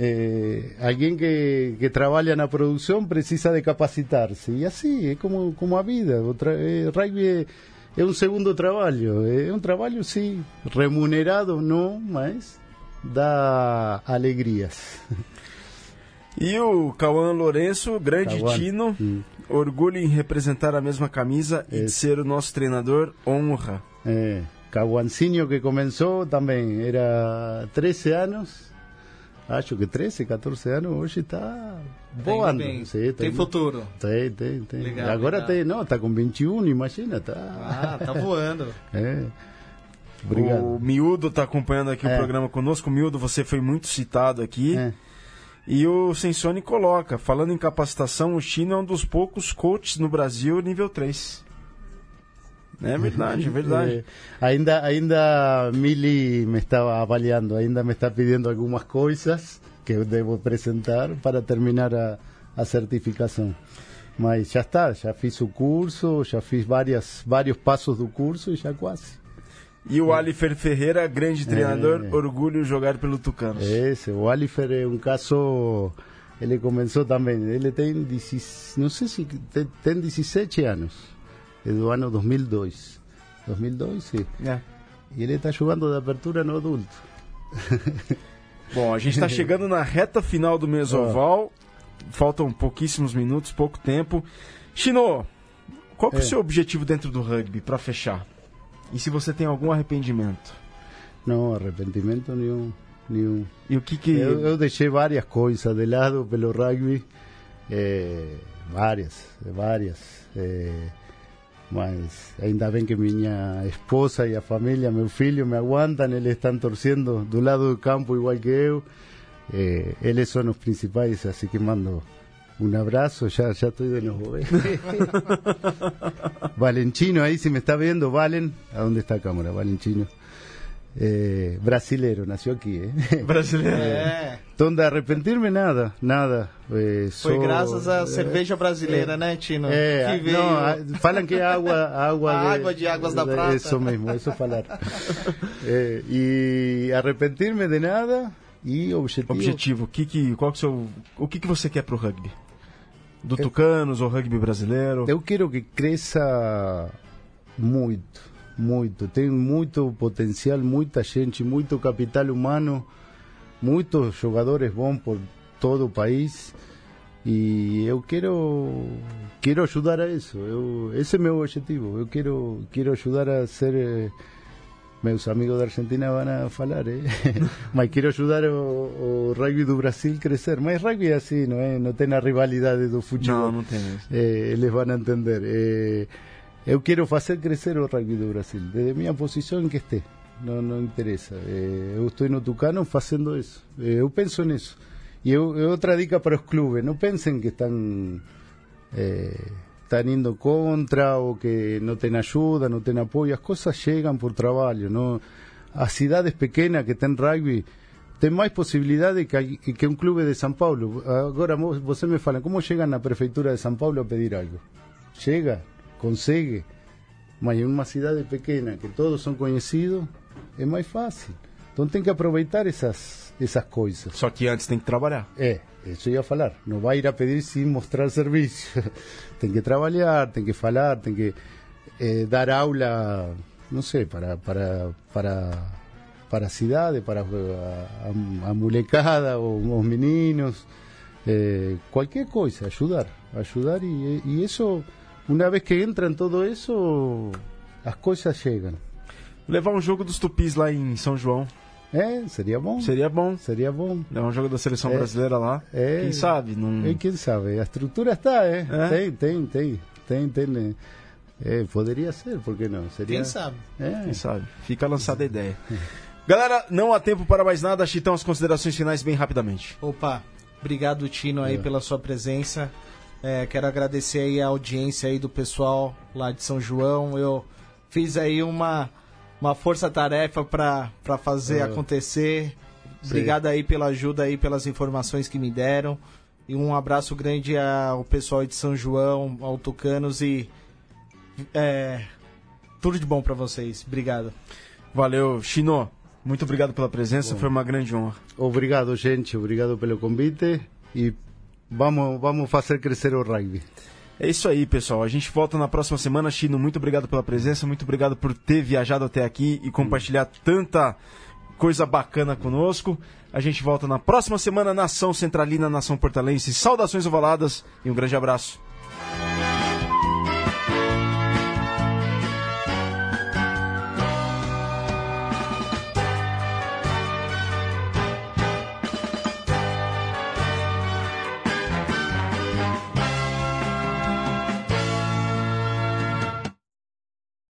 Eh, alguien que, que trabaja en la producción precisa de capacitarse y así es como, como a vida o eh, rugby é um segundo trabalho é um trabalho sim remunerado não mas dá alegrias (laughs) e o Cauã Lourenço grande Cauã. tino hum. orgulho em representar a mesma camisa é. e de ser o nosso treinador honra é Cauancinho que começou também era 13 anos acho que 13, 14 anos, hoje está voando. Sim, tem, tem futuro. Tem, tem, tem. Legal, Agora legal. tem, não, está com 21, imagina, tá. Ah, tá voando. (laughs) é. Obrigado. O Miúdo está acompanhando aqui é. o programa conosco. Miúdo, você foi muito citado aqui. É. E o Sensone coloca, falando em capacitação, o Chino é um dos poucos coaches no Brasil nível 3. É verdade, é verdade. Eh, (laughs) ainda, ainda Mili me estava avaliando, ainda me está pedindo algumas coisas que eu devo apresentar para terminar a, a certificação. Mas já está, já fiz o curso, já fiz várias, vários passos do curso e já quase. E o Alifer Ferreira, grande treinador, é, orgulho jogar pelo Tucanos. Esse, o Alifer é um caso. Ele começou também, ele tem, não sei se tem, tem 17 anos do ano 2002. 2002, sim. É. E ele está jogando de abertura no adulto. (laughs) Bom, a gente está chegando na reta final do Mesoval. Faltam pouquíssimos minutos, pouco tempo. Chino, qual que é o seu objetivo dentro do rugby para fechar? E se você tem algum arrependimento? Não, arrependimento nenhum. nenhum. E o que que... Eu, eu deixei várias coisas de lado pelo rugby. É, várias, várias. É, mas ainda bem que minha esposa e a família, meu filho, me aguantam, eles estão torcendo do lado do campo igual que eu. Eh, eles são os principais, assim que mando um abraço, já, já estou de novo. (laughs) Valentino, aí se me está vendo, Valen, aonde está a câmera? Valentino. Eh, brasileiro, nasceu aqui, eh? Brasileiro. É. Então, de arrepentir-me, nada, nada. Eh, Foi graças à cerveja brasileira, né, Tino? É, que veio... não, falam que é água... água a de, água de Águas da Prata. Isso mesmo, isso falar. (laughs) e arrepentir-me de nada e objetivo... Objetivo, que que, qual que é o, seu, o que, que você quer para o rugby? Do Tucanos ou rugby brasileiro? Eu quero que cresça muito muito. Tem muito potencial, muita gente, muito capital humano, muitos jogadores bons por todo o país. E eu quero quero ajudar a isso. Eu, esse é meu objetivo. Eu quero quero ajudar a ser meus amigos da Argentina vão falar, eh? (laughs) mas quero ajudar o, o, rugby do Brasil a crescer. Mas rugby é assim, não é? Não tem a rivalidade do futebol. Não, não tem. Eh, eles vão entender. Eh, eu quero fazer crescer o rugby do Brasil, desde minha posição em que esteja. Não, não interessa. Eh, eu estou no Tucano fazendo isso. Eh, eu penso nisso. E eu, outra dica para os clubes: não pensem que estão, estão indo contra ou que não tem ajuda, não tem apoio. As coisas chegam por trabalho. Não? As cidades pequenas que têm rugby têm mais possibilidade que, que um clube de São Paulo. Agora, você me fala, como chegam na prefeitura de São Paulo a pedir algo? Chega, consegue, mas em uma cidade pequena que todos são conhecidos, é mais fácil. Então tem que aproveitar essas, essas coisas. Só que antes tem que trabalhar. É, isso eu ia falar. Não vai ir a pedir sem mostrar (laughs) serviço. tem que trabalhar, tem que falar, tem que eh, dar aula, não sei, para, para, para, para a cidade, para a, a, a molecada, ou os meninos, eh, qualquer coisa, ajudar. Ajudar e, e isso uma vez que entra em tudo isso, as coisas chegam. Levar um jogo dos Tupis lá em São João. É, seria bom. Seria bom. Seria bom. Levar um jogo da seleção é, brasileira lá. É, quem sabe? Não... É, quem sabe? A estrutura está, é. é. Tem, tem, tem. Tem, tem. Né? É, poderia ser, por que não? Seria... Quem sabe? É. Quem sabe? Fica lançada a ideia. (laughs) Galera, não há tempo para mais nada. Chitão, as considerações finais bem rapidamente. Opa, Obrigado, Tino, aí é. pela sua presença. É, quero agradecer aí a audiência aí do pessoal lá de São João. Eu fiz aí uma, uma força-tarefa para fazer é. acontecer. Obrigado Sim. aí pela ajuda aí, pelas informações que me deram. E um abraço grande ao pessoal de São João, ao Tucanos e é, tudo de bom para vocês. Obrigado. Valeu, Chino. Muito obrigado pela presença, bom. foi uma grande honra. Obrigado, gente. Obrigado pelo convite e vamos, vamos fazer crescer o rugby. É isso aí, pessoal. A gente volta na próxima semana. Chino, muito obrigado pela presença, muito obrigado por ter viajado até aqui e compartilhar tanta coisa bacana conosco. A gente volta na próxima semana, Nação Centralina, Nação Portalense. Saudações ovaladas e um grande abraço.